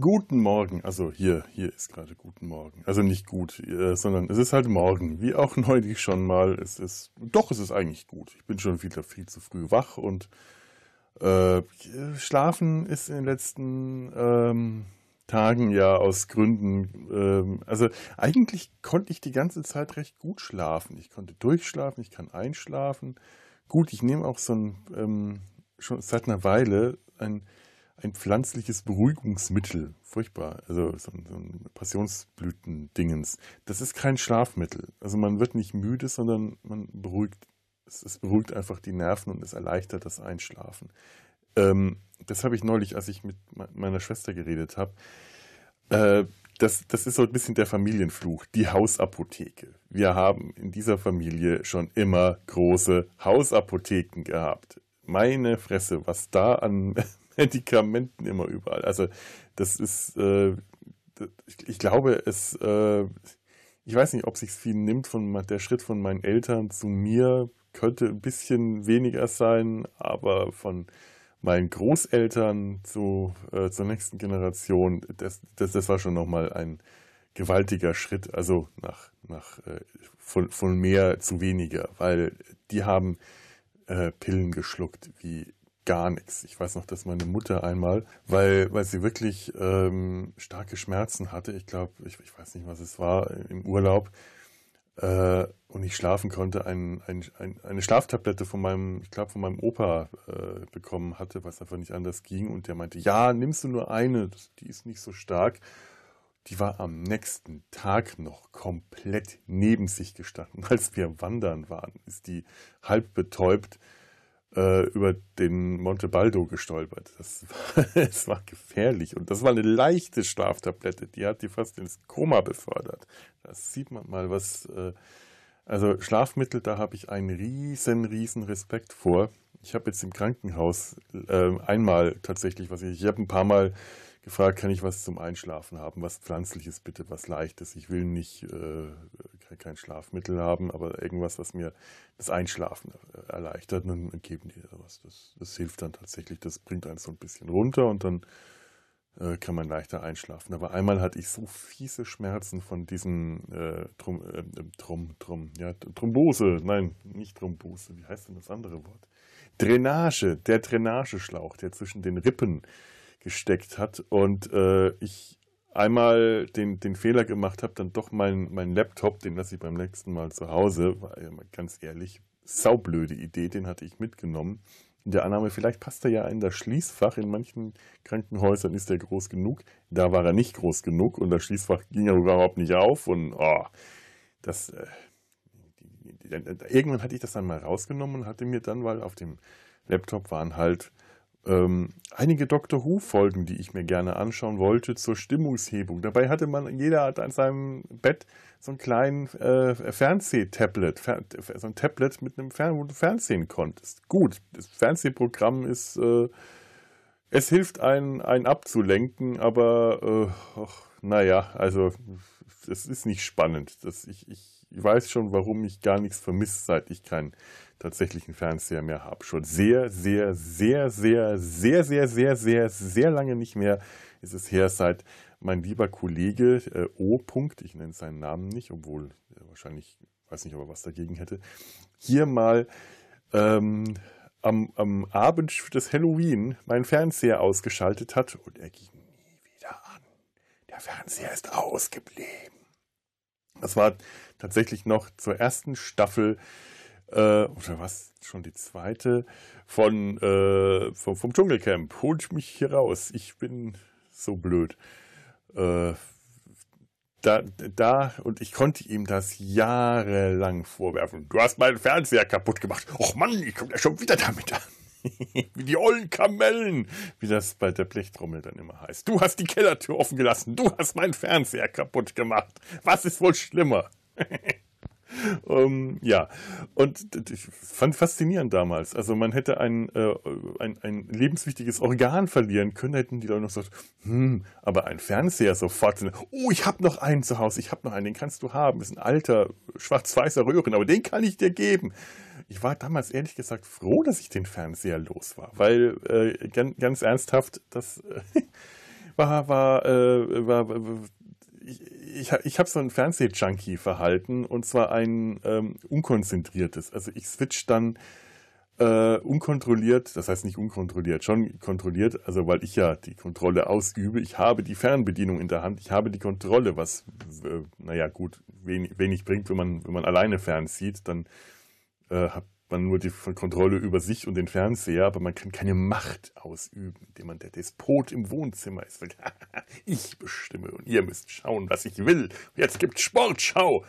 Guten Morgen. Also hier, hier ist gerade guten Morgen. Also nicht gut, äh, sondern es ist halt morgen. Wie auch neulich schon mal. Es ist, doch, es ist eigentlich gut. Ich bin schon wieder viel zu früh wach und äh, schlafen ist in den letzten ähm, Tagen ja aus Gründen, ähm, also eigentlich konnte ich die ganze Zeit recht gut schlafen. Ich konnte durchschlafen, ich kann einschlafen. Gut, ich nehme auch so ein, ähm, schon seit einer Weile ein ein pflanzliches Beruhigungsmittel. Furchtbar. Also so ein, Passionsblütendingens. Das ist kein Schlafmittel. Also man wird nicht müde, sondern man beruhigt. Es, es beruhigt einfach die Nerven und es erleichtert das Einschlafen. Ähm, das habe ich neulich, als ich mit meiner Schwester geredet habe. Äh, das, das ist so ein bisschen der Familienfluch, die Hausapotheke. Wir haben in dieser Familie schon immer große Hausapotheken gehabt. Meine Fresse, was da an Medikamenten immer überall. Also das ist, äh, ich, ich, glaube, es, äh, ich weiß nicht, ob sich viel nimmt von der Schritt von meinen Eltern zu mir. Könnte ein bisschen weniger sein, aber von meinen Großeltern zu, äh, zur nächsten Generation, das, das, das war schon nochmal ein gewaltiger Schritt, also nach, nach äh, von, von mehr zu weniger, weil die haben äh, Pillen geschluckt wie gar nichts. Ich weiß noch, dass meine Mutter einmal, weil, weil sie wirklich ähm, starke Schmerzen hatte, ich glaube, ich, ich, weiß nicht, was es war, im Urlaub, äh, und ich schlafen konnte, ein, ein, ein, eine Schlaftablette von meinem, ich glaube, von meinem Opa äh, bekommen hatte, was einfach nicht anders ging. Und der meinte, ja, nimmst du nur eine, die ist nicht so stark. Die war am nächsten Tag noch komplett neben sich gestanden. Als wir wandern waren, ist die halb betäubt äh, über den Monte Baldo gestolpert. Das war, das war gefährlich. Und das war eine leichte Schlaftablette. Die hat die fast ins Koma befördert. Das sieht man mal, was. Äh, also Schlafmittel, da habe ich einen riesen, riesen Respekt vor. Ich habe jetzt im Krankenhaus äh, einmal tatsächlich, was ich, ich habe ein paar Mal gefragt, kann ich was zum Einschlafen haben, was Pflanzliches bitte, was Leichtes. Ich will nicht äh, kein Schlafmittel haben, aber irgendwas, was mir das Einschlafen erleichtert, dann geben die was. Das, das hilft dann tatsächlich, das bringt einen so ein bisschen runter und dann äh, kann man leichter einschlafen. Aber einmal hatte ich so fiese Schmerzen von diesem äh, Trom, äh, Trom, Trom, ja, Thrombose, nein, nicht Thrombose, wie heißt denn das andere Wort? Drainage, der Drainageschlauch, der zwischen den Rippen gesteckt hat und äh, ich einmal den, den Fehler gemacht habe, dann doch meinen mein Laptop, den lasse ich beim nächsten Mal zu Hause, war ja mal ganz ehrlich, saublöde Idee, den hatte ich mitgenommen. In der Annahme, vielleicht passt er ja in das Schließfach. In manchen Krankenhäusern ist er groß genug. Da war er nicht groß genug und das Schließfach ging ja überhaupt nicht auf. Und oh, das, äh, irgendwann hatte ich das dann mal rausgenommen und hatte mir dann, weil auf dem Laptop waren halt ähm, einige Doctor Who-Folgen, die ich mir gerne anschauen wollte, zur Stimmungshebung. Dabei hatte man, jeder hat an seinem Bett so einen kleinen äh, Fernsehtablet, Fer so ein Tablet mit einem Fern wo du Fernsehen konntest. Gut, das Fernsehprogramm ist, äh, es hilft einen, einen abzulenken, aber äh, naja, also es ist nicht spannend. Das, ich, ich weiß schon, warum ich gar nichts vermisse, seit ich keinen tatsächlichen Fernseher mehr habe. Schon sehr, sehr, sehr, sehr, sehr, sehr, sehr, sehr, sehr lange nicht mehr ist es her, seit mein lieber Kollege äh, O. ich nenne seinen Namen nicht, obwohl er wahrscheinlich, weiß nicht, ob er was dagegen hätte, hier mal ähm, am, am Abend des Halloween meinen Fernseher ausgeschaltet hat und er ging nie wieder an. Der Fernseher ist ausgeblieben. Das war tatsächlich noch zur ersten Staffel äh, oder was, schon die zweite, von, äh, vom, vom Dschungelcamp. Holt mich hier raus. Ich bin so blöd. Äh, da, da, und ich konnte ihm das jahrelang vorwerfen. Du hast meinen Fernseher kaputt gemacht. Och Mann, ich komme ja schon wieder damit an. wie die ollen Kamellen, wie das bei der Blechtrommel dann immer heißt. Du hast die Kellertür offen gelassen. Du hast meinen Fernseher kaputt gemacht. Was ist wohl schlimmer? Um, ja, und ich fand faszinierend damals. Also man hätte ein, äh, ein, ein lebenswichtiges Organ verlieren können, hätten die Leute noch gesagt, hm, aber ein Fernseher sofort. Oh, ich habe noch einen zu Hause, ich habe noch einen, den kannst du haben. Das ist ein alter, schwarz-weißer Röhren, aber den kann ich dir geben. Ich war damals ehrlich gesagt froh, dass ich den Fernseher los war, weil äh, ganz, ganz ernsthaft, das... War, war, äh, war ich, ich, habe so ein Fernseh-Junkie-Verhalten und zwar ein ähm, unkonzentriertes. Also ich switch dann äh, unkontrolliert, das heißt nicht unkontrolliert, schon kontrolliert, also weil ich ja die Kontrolle ausübe. Ich habe die Fernbedienung in der Hand, ich habe die Kontrolle, was, äh, naja, gut, wenig, wenig bringt, wenn man, wenn man alleine fernzieht, dann äh, hat man nur die Kontrolle über sich und den Fernseher, aber man kann keine Macht ausüben, indem man der Despot im Wohnzimmer ist. ich bestimme und ihr müsst schauen, was ich will. Jetzt gibt's Sportschau.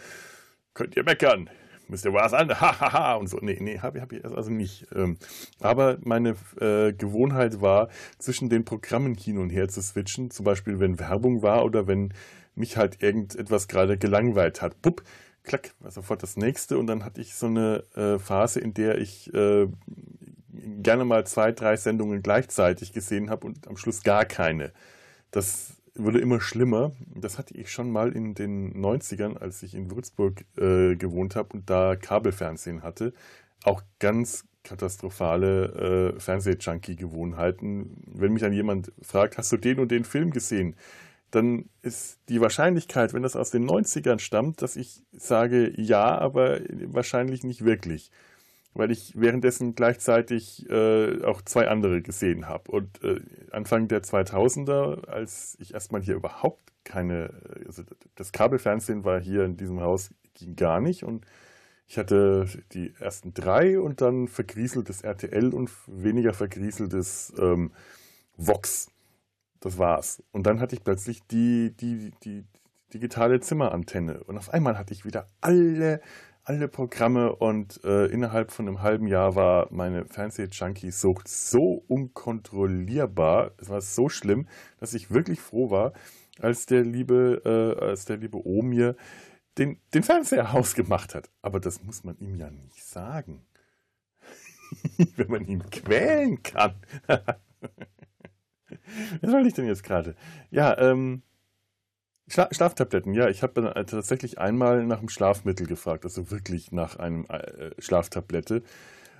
Könnt ihr meckern? Müsst ihr was an? Hahaha und so. Nee, nee, habe hab ich also nicht. Ähm, aber meine äh, Gewohnheit war, zwischen den Programmen hin und her zu switchen. Zum Beispiel, wenn Werbung war oder wenn mich halt irgendetwas gerade gelangweilt hat. Bupp, klack, sofort das nächste und dann hatte ich so eine äh, Phase, in der ich äh, gerne mal zwei, drei Sendungen gleichzeitig gesehen habe und am Schluss gar keine. Das wurde immer schlimmer. Das hatte ich schon mal in den 90ern, als ich in Würzburg äh, gewohnt habe und da Kabelfernsehen hatte. Auch ganz katastrophale äh, Fernseh-Junkie-Gewohnheiten. Wenn mich dann jemand fragt, hast du den und den Film gesehen? Dann ist die Wahrscheinlichkeit, wenn das aus den 90ern stammt, dass ich sage ja, aber wahrscheinlich nicht wirklich. Weil ich währenddessen gleichzeitig äh, auch zwei andere gesehen habe. Und äh, Anfang der 2000er, als ich erstmal hier überhaupt keine, also das Kabelfernsehen war hier in diesem Haus, ging gar nicht. Und ich hatte die ersten drei und dann vergrieseltes RTL und weniger vergrieseltes ähm, Vox. Das war's. Und dann hatte ich plötzlich die, die, die digitale Zimmerantenne. Und auf einmal hatte ich wieder alle, alle Programme und äh, innerhalb von einem halben Jahr war meine Fernseh-Junkie-Sucht so unkontrollierbar, es war so schlimm, dass ich wirklich froh war, als der liebe, äh, als der liebe O mir den, den Fernseher ausgemacht hat. Aber das muss man ihm ja nicht sagen. Wenn man ihn quälen kann. Was soll ich denn jetzt gerade? Ja, ähm, Schla Schlaftabletten, ja, ich habe äh, tatsächlich einmal nach einem Schlafmittel gefragt, also wirklich nach einem äh, Schlaftablette,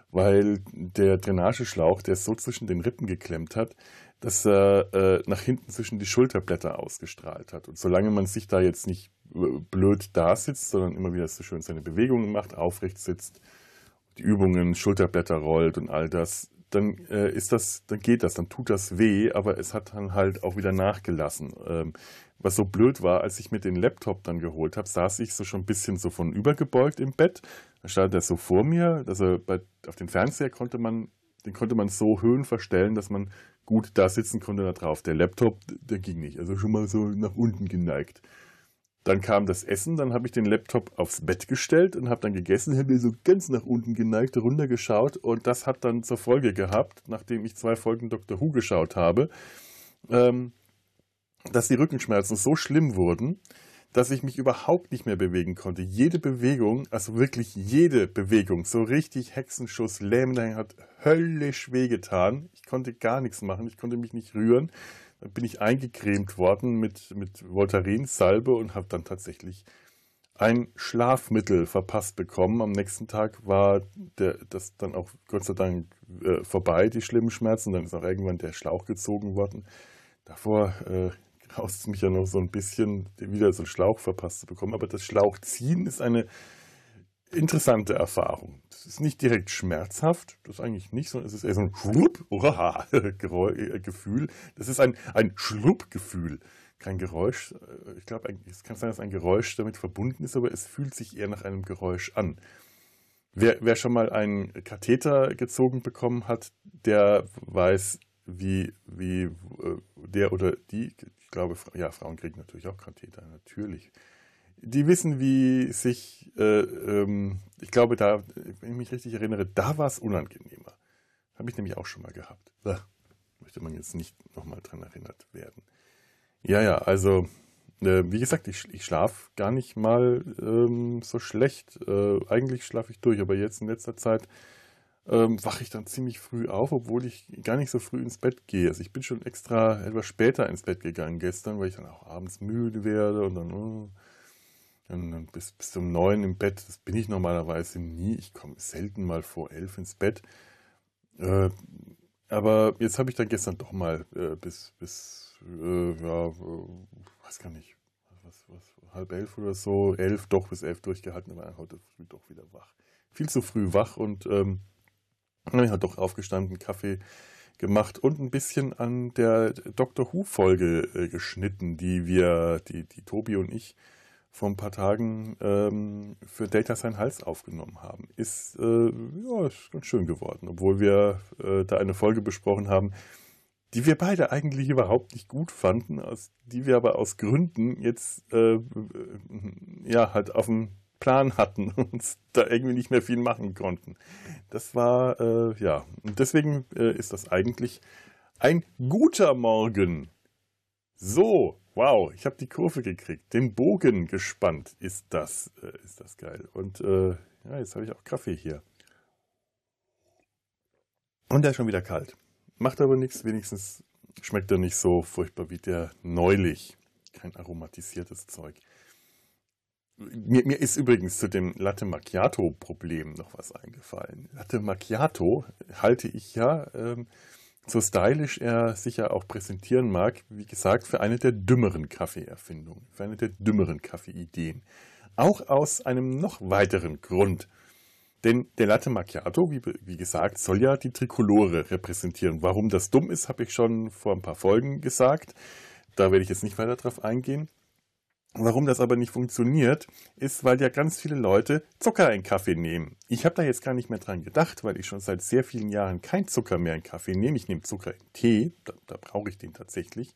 weil der Drainageschlauch, der es so zwischen den Rippen geklemmt hat, dass er äh, nach hinten zwischen die Schulterblätter ausgestrahlt hat. Und solange man sich da jetzt nicht äh, blöd da sitzt, sondern immer wieder so schön seine Bewegungen macht, aufrecht sitzt, die Übungen, Schulterblätter rollt und all das, dann äh, ist das, dann geht das, dann tut das weh, aber es hat dann halt auch wieder nachgelassen. Ähm, was so blöd war, als ich mir den Laptop dann geholt habe, saß ich so schon ein bisschen so von übergebeugt im Bett. Da stand er so vor mir, also bei, auf den Fernseher konnte man, den konnte man so Höhen verstellen, dass man gut da sitzen konnte da drauf. Der Laptop, der ging nicht, also schon mal so nach unten geneigt. Dann kam das Essen, dann habe ich den Laptop aufs Bett gestellt und habe dann gegessen, habe mir so ganz nach unten geneigt, runtergeschaut und das hat dann zur Folge gehabt, nachdem ich zwei Folgen Dr. Who geschaut habe, ähm, dass die Rückenschmerzen so schlimm wurden, dass ich mich überhaupt nicht mehr bewegen konnte. Jede Bewegung, also wirklich jede Bewegung, so richtig Hexenschuss, lähmend, hat höllisch wehgetan. Ich konnte gar nichts machen, ich konnte mich nicht rühren bin ich eingecremt worden mit, mit Voltaren-Salbe und habe dann tatsächlich ein Schlafmittel verpasst bekommen. Am nächsten Tag war der, das dann auch Gott sei Dank äh, vorbei, die schlimmen Schmerzen. Dann ist auch irgendwann der Schlauch gezogen worden. Davor äh, graust es mich ja noch so ein bisschen, wieder so einen Schlauch verpasst zu bekommen. Aber das Schlauchziehen ist eine interessante Erfahrung. Das ist nicht direkt schmerzhaft, das eigentlich nicht, sondern es ist eher so ein Schlupp, äh. Das ist ein, ein Schluppgefühl, kein Geräusch. Äh, ich glaube, es kann sein, dass ein Geräusch damit verbunden ist, aber es fühlt sich eher nach einem Geräusch an. Wer, wer schon mal einen Katheter gezogen bekommen hat, der weiß, wie, wie äh, der oder die, ich glaube, ja, Frauen kriegen natürlich auch Katheter, natürlich die wissen, wie sich, äh, ähm, ich glaube, da, wenn ich mich richtig erinnere, da war es unangenehmer. Habe ich nämlich auch schon mal gehabt. Da möchte man jetzt nicht nochmal dran erinnert werden. Ja, ja, also, äh, wie gesagt, ich, ich schlafe gar nicht mal ähm, so schlecht. Äh, eigentlich schlafe ich durch, aber jetzt in letzter Zeit ähm, wache ich dann ziemlich früh auf, obwohl ich gar nicht so früh ins Bett gehe. Also ich bin schon extra etwas später ins Bett gegangen gestern, weil ich dann auch abends müde werde und dann... Oh, dann bis, bis um neun im Bett, das bin ich normalerweise nie. Ich komme selten mal vor elf ins Bett. Äh, aber jetzt habe ich dann gestern doch mal äh, bis, bis äh, ja, äh, weiß gar nicht, was, was, halb elf oder so, elf, doch bis elf durchgehalten, aber heute früh doch wieder wach. Viel zu früh wach und ähm, ich habe doch aufgestanden, Kaffee gemacht und ein bisschen an der Doctor Who-Folge äh, geschnitten, die wir, die, die Tobi und ich vor ein paar Tagen ähm, für Data sein Hals aufgenommen haben. Ist, äh, ja, ist ganz schön geworden, obwohl wir äh, da eine Folge besprochen haben, die wir beide eigentlich überhaupt nicht gut fanden, aus, die wir aber aus Gründen jetzt äh, ja halt auf dem Plan hatten und da irgendwie nicht mehr viel machen konnten. Das war äh, ja und deswegen äh, ist das eigentlich ein guter Morgen. So, wow, ich habe die Kurve gekriegt, den Bogen gespannt. Ist das, äh, ist das geil. Und äh, ja, jetzt habe ich auch Kaffee hier. Und der ist schon wieder kalt. Macht aber nichts, wenigstens schmeckt er nicht so furchtbar wie der neulich. Kein aromatisiertes Zeug. Mir, mir ist übrigens zu dem Latte Macchiato-Problem noch was eingefallen. Latte Macchiato halte ich ja, ähm, so stylisch er sich ja auch präsentieren mag, wie gesagt, für eine der dümmeren Kaffeeerfindungen, für eine der dümmeren Kaffeeideen. Auch aus einem noch weiteren Grund. Denn der Latte Macchiato, wie, wie, gesagt, soll ja die Trikolore repräsentieren. Warum das dumm ist, habe ich schon vor ein paar Folgen gesagt. Da werde ich jetzt nicht weiter drauf eingehen. Warum das aber nicht funktioniert, ist, weil ja ganz viele Leute Zucker in Kaffee nehmen. Ich habe da jetzt gar nicht mehr dran gedacht, weil ich schon seit sehr vielen Jahren kein Zucker mehr in Kaffee nehme. Ich nehme Zucker in Tee, da, da brauche ich den tatsächlich.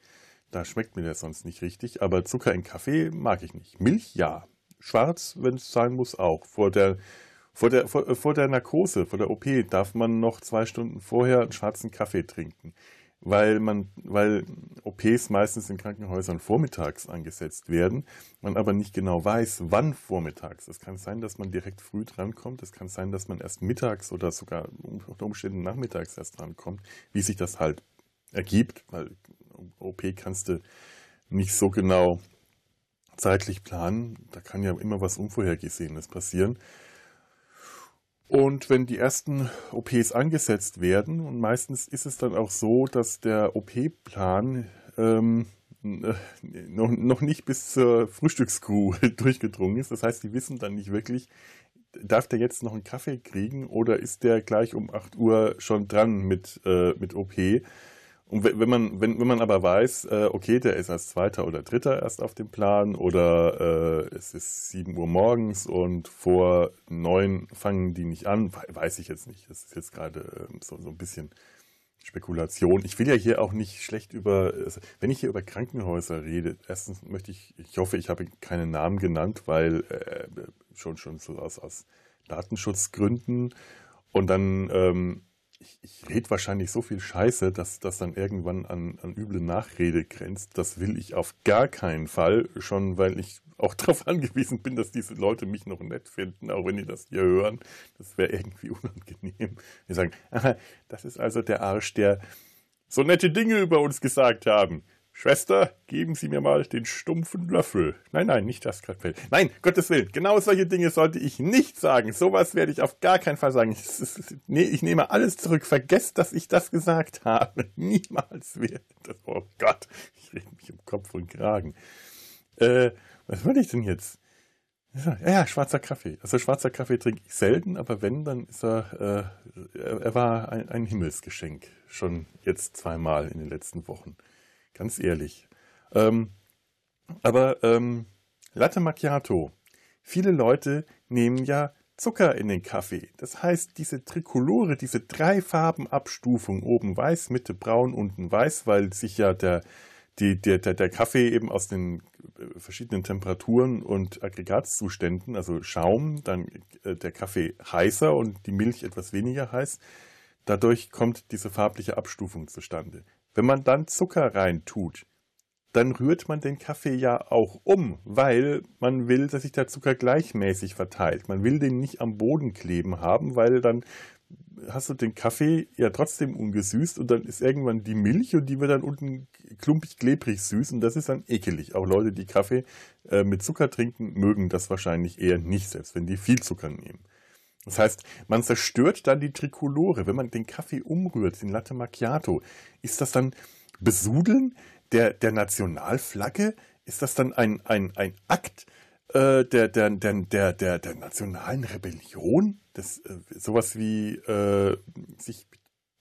Da schmeckt mir der sonst nicht richtig, aber Zucker in Kaffee mag ich nicht. Milch ja. Schwarz, wenn es sein muss, auch. Vor der vor der, vor, vor der Narkose, vor der OP, darf man noch zwei Stunden vorher einen schwarzen Kaffee trinken. Weil, man, weil OPs meistens in Krankenhäusern vormittags angesetzt werden, man aber nicht genau weiß, wann vormittags. Es kann sein, dass man direkt früh drankommt, es kann sein, dass man erst mittags oder sogar unter Umständen nachmittags erst drankommt, wie sich das halt ergibt, weil OP kannst du nicht so genau zeitlich planen. Da kann ja immer was Unvorhergesehenes passieren. Und wenn die ersten OPs angesetzt werden, und meistens ist es dann auch so, dass der OP-Plan ähm, äh, noch, noch nicht bis zur Frühstückskuh durchgedrungen ist. Das heißt, die wissen dann nicht wirklich, darf der jetzt noch einen Kaffee kriegen oder ist der gleich um 8 Uhr schon dran mit, äh, mit OP? Und wenn man, wenn, wenn man aber weiß, äh, okay, der ist als Zweiter oder Dritter erst auf dem Plan oder äh, es ist 7 Uhr morgens und vor 9 fangen die nicht an, weiß ich jetzt nicht. Das ist jetzt gerade äh, so, so ein bisschen Spekulation. Ich will ja hier auch nicht schlecht über, wenn ich hier über Krankenhäuser rede, erstens möchte ich, ich hoffe, ich habe keinen Namen genannt, weil äh, schon, schon so aus, aus Datenschutzgründen und dann ähm, ich, ich rede wahrscheinlich so viel Scheiße, dass das dann irgendwann an, an üble Nachrede grenzt. Das will ich auf gar keinen Fall, schon weil ich auch darauf angewiesen bin, dass diese Leute mich noch nett finden, auch wenn die das hier hören. Das wäre irgendwie unangenehm. Die sagen, das ist also der Arsch, der so nette Dinge über uns gesagt haben. Schwester, geben Sie mir mal den stumpfen Löffel. Nein, nein, nicht das Skalpell. Nein, Gottes Willen, genau solche Dinge sollte ich nicht sagen. Sowas werde ich auf gar keinen Fall sagen. Ich, nee, ich nehme alles zurück. Vergesst, dass ich das gesagt habe. Niemals werde das. Oh Gott, ich rede mich um Kopf und Kragen. Äh, was wollte ich denn jetzt? Ja, ja, schwarzer Kaffee. Also schwarzer Kaffee trinke ich selten, aber wenn, dann ist er, äh, er war ein, ein Himmelsgeschenk. Schon jetzt zweimal in den letzten Wochen. Ganz ehrlich. Ähm, aber ähm, Latte Macchiato. Viele Leute nehmen ja Zucker in den Kaffee. Das heißt, diese Trikolore, diese drei Farbenabstufung, oben weiß, Mitte braun, unten weiß, weil sich ja der, die, der, der, der Kaffee eben aus den äh, verschiedenen Temperaturen und Aggregatzuständen, also Schaum, dann äh, der Kaffee heißer und die Milch etwas weniger heiß, dadurch kommt diese farbliche Abstufung zustande. Wenn man dann Zucker reintut, dann rührt man den Kaffee ja auch um, weil man will, dass sich der Zucker gleichmäßig verteilt. Man will den nicht am Boden kleben haben, weil dann hast du den Kaffee ja trotzdem ungesüßt und dann ist irgendwann die Milch und die wird dann unten klumpig klebrig süß und das ist dann ekelig. Auch Leute, die Kaffee äh, mit Zucker trinken, mögen das wahrscheinlich eher nicht, selbst wenn die viel Zucker nehmen. Das heißt, man zerstört dann die Trikolore. Wenn man den Kaffee umrührt, den Latte Macchiato, ist das dann Besudeln? der, der Nationalflagge? Ist das dann ein, ein, ein Akt äh, der, der, der, der, der, der nationalen Rebellion? Das, äh, sowas wie äh, sich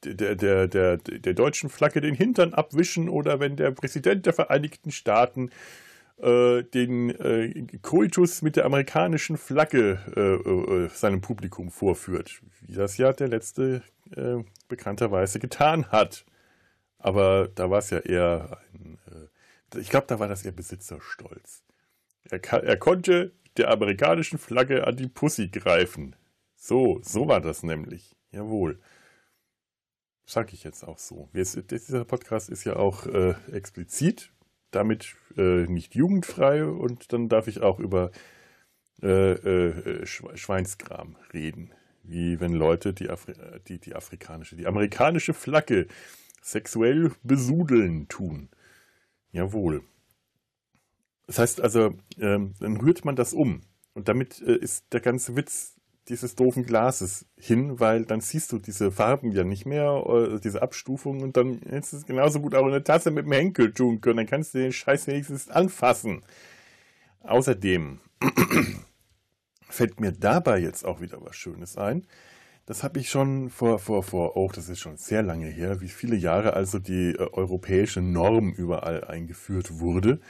der, der, der, der deutschen Flagge den Hintern abwischen oder wenn der Präsident der Vereinigten Staaten äh, den äh, Koitus mit der amerikanischen Flagge äh, äh seinem Publikum vorführt, wie das ja der letzte äh, bekannterweise getan hat. Aber da war es ja eher ein, äh, ich glaube, da war das eher Besitzerstolz. Er, er konnte der amerikanischen Flagge an die Pussy greifen. So, so war das nämlich. Jawohl. Sag ich jetzt auch so. Dieser Podcast ist ja auch äh, explizit, damit äh, nicht jugendfrei und dann darf ich auch über äh, äh Schweinskram reden. Wie wenn Leute die, Afri die, die afrikanische, die amerikanische Flagge sexuell besudeln tun. Jawohl. Das heißt also, ähm, dann rührt man das um. Und damit äh, ist der ganze Witz dieses doofen Glases hin, weil dann siehst du diese Farben ja nicht mehr, äh, diese Abstufung und dann hättest du es genauso gut auch in der Tasse mit dem Henkel tun können. Dann kannst du den Scheiß wenigstens anfassen. Außerdem fällt mir dabei jetzt auch wieder was Schönes ein. Das habe ich schon vor, vor, vor, oh, das ist schon sehr lange her, wie viele Jahre also die äh, europäische Norm überall eingeführt wurde.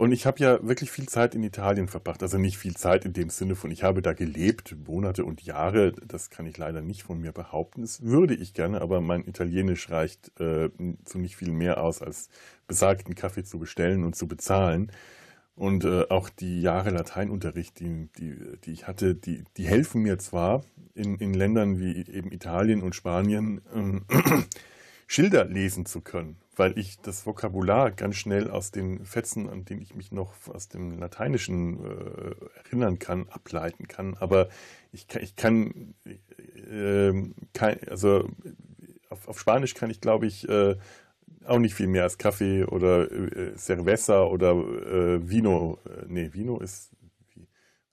Und ich habe ja wirklich viel Zeit in Italien verbracht. Also nicht viel Zeit in dem Sinne von, ich habe da gelebt, Monate und Jahre. Das kann ich leider nicht von mir behaupten. Das würde ich gerne, aber mein Italienisch reicht äh, zu nicht viel mehr aus, als besagten Kaffee zu bestellen und zu bezahlen. Und äh, auch die Jahre Lateinunterricht, die, die, die ich hatte, die, die helfen mir zwar in, in Ländern wie eben Italien und Spanien, äh, Schilder lesen zu können weil ich das Vokabular ganz schnell aus den Fetzen, an denen ich mich noch aus dem Lateinischen äh, erinnern kann, ableiten kann. Aber ich kann, ich kann, äh, kann also auf, auf, Spanisch kann ich, glaube ich, äh, auch nicht viel mehr als Kaffee oder äh, Cerveza oder äh, Vino. Äh, nee, Vino ist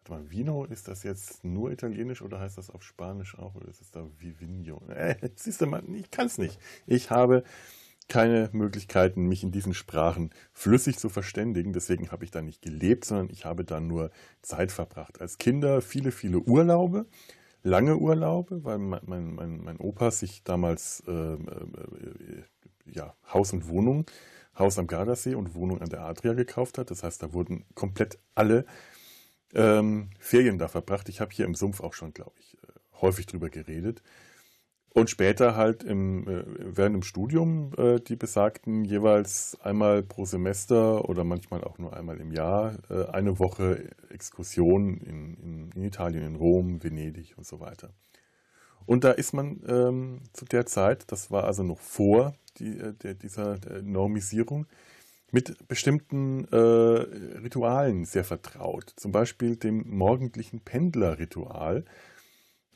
Warte mal, Vino, ist das jetzt nur italienisch oder heißt das auf Spanisch auch? Oder ist es da Vivino? Äh, siehst du mal, ich kann es nicht. Ich habe keine Möglichkeiten, mich in diesen Sprachen flüssig zu verständigen. Deswegen habe ich da nicht gelebt, sondern ich habe da nur Zeit verbracht. Als Kinder viele, viele Urlaube, lange Urlaube, weil mein, mein, mein, mein Opa sich damals äh, äh, ja, Haus und Wohnung, Haus am Gardasee und Wohnung an der Adria gekauft hat. Das heißt, da wurden komplett alle ähm, Ferien da verbracht. Ich habe hier im Sumpf auch schon, glaube ich, äh, häufig drüber geredet. Und später halt im, äh, während dem Studium äh, die besagten jeweils einmal pro Semester oder manchmal auch nur einmal im Jahr äh, eine Woche Exkursion in, in, in, Italien, in Rom, Venedig und so weiter. Und da ist man ähm, zu der Zeit, das war also noch vor die, äh, der, dieser der Normisierung, mit bestimmten äh, Ritualen sehr vertraut. Zum Beispiel dem morgendlichen Pendlerritual.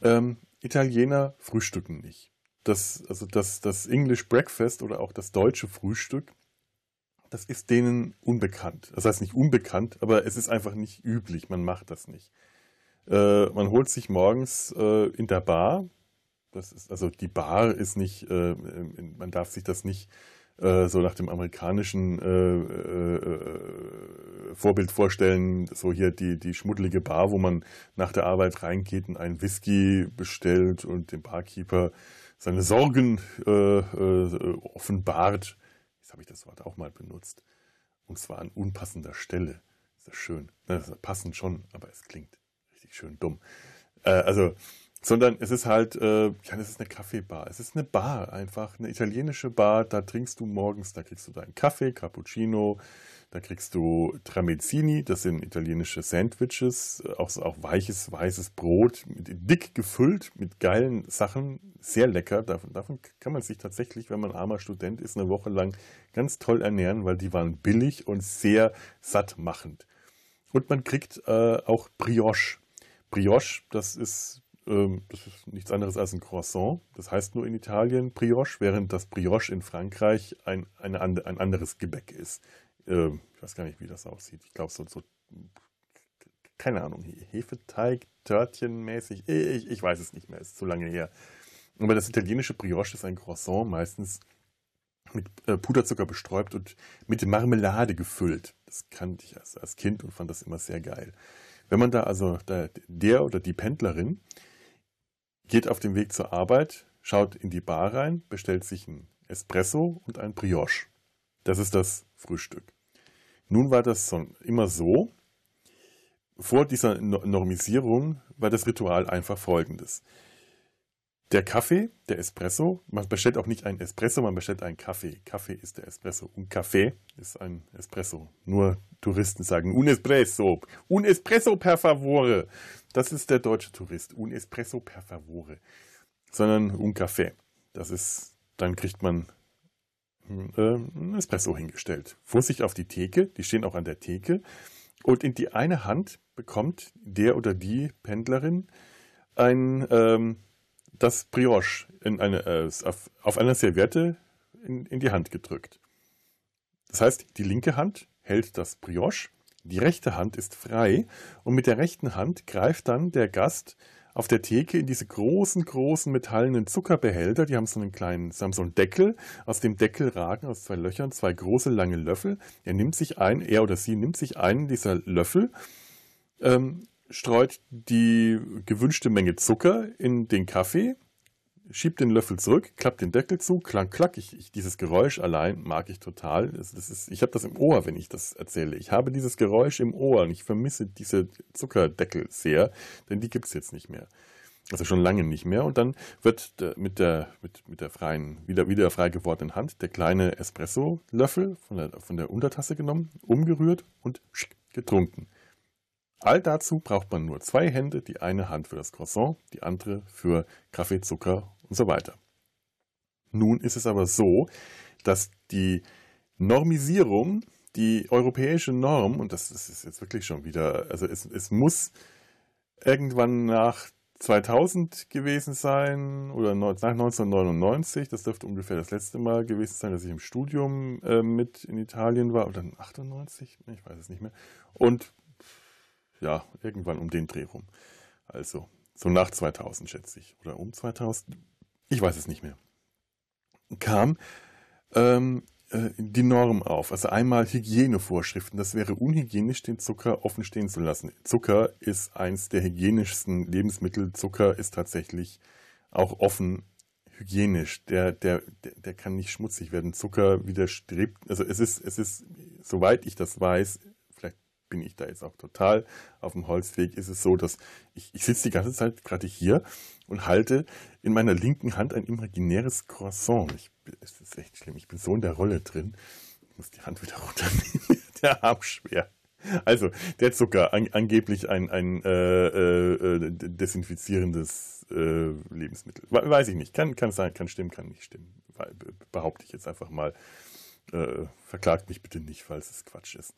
Ähm, Italiener frühstücken nicht. Das, also das, das English Breakfast oder auch das deutsche Frühstück, das ist denen unbekannt. Das heißt nicht unbekannt, aber es ist einfach nicht üblich. Man macht das nicht. Äh, man holt sich morgens äh, in der Bar, das ist, also die Bar ist nicht, äh, man darf sich das nicht äh, so nach dem amerikanischen äh, äh, Vorbild vorstellen, so hier die, die schmuddelige Bar, wo man nach der Arbeit reingeht und einen Whisky bestellt und dem Barkeeper seine Sorgen äh, äh, offenbart. Jetzt habe ich das Wort auch mal benutzt. Und zwar an unpassender Stelle. Ist das schön. Das passend schon, aber es klingt richtig schön dumm. also sondern es ist halt, äh, ja, es ist eine Kaffeebar. Es ist eine Bar einfach, eine italienische Bar. Da trinkst du morgens, da kriegst du deinen Kaffee, Cappuccino, da kriegst du Tramezzini, das sind italienische Sandwiches, auch, auch weiches, weißes Brot, dick gefüllt mit geilen Sachen, sehr lecker. Davon, davon kann man sich tatsächlich, wenn man armer Student ist, eine Woche lang ganz toll ernähren, weil die waren billig und sehr sattmachend. Und man kriegt äh, auch Brioche. Brioche, das ist ähm, das ist nichts anderes als ein Croissant. Das heißt nur in Italien Brioche, während das Brioche in Frankreich ein, eine, ein anderes Gebäck ist. Ähm, ich weiß gar nicht, wie das aussieht. Ich glaube, so, so, keine Ahnung, Hefeteig, Törtchenmäßig. Ich, ich weiß es nicht mehr, ist zu lange her. Aber das italienische Brioche ist ein Croissant, meistens mit äh, Puderzucker bestäubt und mit Marmelade gefüllt. Das kannte ich als, als Kind und fand das immer sehr geil. Wenn man da also der oder die Pendlerin geht auf dem Weg zur Arbeit, schaut in die Bar rein, bestellt sich ein Espresso und ein Brioche. Das ist das Frühstück. Nun war das immer so, vor dieser Normisierung war das Ritual einfach folgendes. Der Kaffee, der Espresso, man bestellt auch nicht einen Espresso, man bestellt einen Kaffee. Kaffee ist der Espresso und Kaffee ist ein Espresso. Nur Touristen sagen un Espresso, un Espresso per favore. Das ist der deutsche Tourist, un Espresso per favore. Sondern un Kaffee. Das ist, dann kriegt man äh, ein Espresso hingestellt. Vorsicht auf die Theke, die stehen auch an der Theke. Und in die eine Hand bekommt der oder die Pendlerin ein ähm, das Brioche in eine, äh, auf, auf einer Serviette in, in die Hand gedrückt. Das heißt, die linke Hand hält das Brioche, die rechte Hand ist frei und mit der rechten Hand greift dann der Gast auf der Theke in diese großen, großen metallenen Zuckerbehälter. Die haben so einen kleinen, sie haben so einen Deckel. Aus dem Deckel ragen aus zwei Löchern zwei große, lange Löffel. Er nimmt sich ein, er oder sie nimmt sich einen dieser Löffel, ähm, streut die gewünschte Menge Zucker in den Kaffee, schiebt den Löffel zurück, klappt den Deckel zu, klang, klack. Ich, ich, dieses Geräusch allein mag ich total. Das, das ist, ich habe das im Ohr, wenn ich das erzähle. Ich habe dieses Geräusch im Ohr und ich vermisse diese Zuckerdeckel sehr, denn die gibt es jetzt nicht mehr. Also schon lange nicht mehr. Und dann wird mit der, mit, mit der freien, wieder, wieder frei gewordenen Hand der kleine Espresso-Löffel von der, von der Untertasse genommen, umgerührt und getrunken. All dazu braucht man nur zwei Hände, die eine Hand für das Croissant, die andere für Kaffee, Zucker und so weiter. Nun ist es aber so, dass die Normisierung, die europäische Norm, und das ist jetzt wirklich schon wieder, also es, es muss irgendwann nach 2000 gewesen sein oder nach 1999, das dürfte ungefähr das letzte Mal gewesen sein, dass ich im Studium äh, mit in Italien war, oder 98, ich weiß es nicht mehr. Und ja, irgendwann um den Dreh rum. Also, so nach 2000 schätze ich. Oder um 2000, ich weiß es nicht mehr. Kam ähm, äh, die Norm auf. Also einmal Hygienevorschriften. Das wäre unhygienisch, den Zucker offen stehen zu lassen. Zucker ist eins der hygienischsten Lebensmittel. Zucker ist tatsächlich auch offen hygienisch. Der, der, der, der kann nicht schmutzig werden. Zucker widerstrebt, also es ist, es ist, soweit ich das weiß, bin ich da jetzt auch total auf dem Holzweg, ist es so, dass ich, ich sitze die ganze Zeit gerade hier und halte in meiner linken Hand ein imaginäres Croissant. Ich, es ist echt schlimm, ich bin so in der Rolle drin. Ich muss die Hand wieder runternehmen, der Arm schwer. Also, der Zucker, an, angeblich ein, ein äh, äh, desinfizierendes äh, Lebensmittel. Weiß ich nicht. Kann, kann sein, kann stimmen, kann nicht stimmen. Behaupte ich jetzt einfach mal. Äh, verklagt mich bitte nicht, falls es Quatsch ist.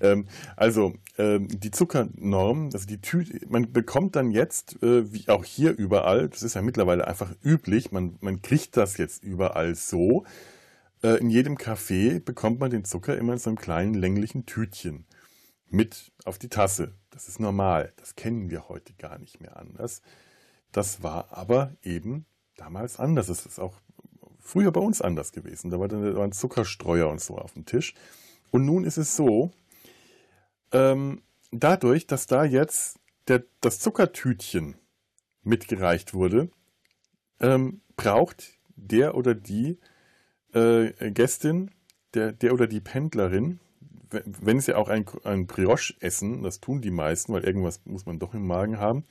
Ähm, also ähm, die Zuckernorm, also die Tüte, man bekommt dann jetzt, äh, wie auch hier überall, das ist ja mittlerweile einfach üblich, man, man kriegt das jetzt überall so. Äh, in jedem Café bekommt man den Zucker immer in so einem kleinen länglichen Tütchen mit auf die Tasse. Das ist normal. Das kennen wir heute gar nicht mehr anders. Das war aber eben damals anders. Es ist auch früher bei uns anders gewesen. Da war dann waren Zuckerstreuer und so auf dem Tisch. Und nun ist es so, ähm, dadurch, dass da jetzt der, das Zuckertütchen mitgereicht wurde, ähm, braucht der oder die äh, Gästin, der, der oder die Pendlerin, wenn sie auch ein, ein Brioche essen, das tun die meisten, weil irgendwas muss man doch im Magen haben,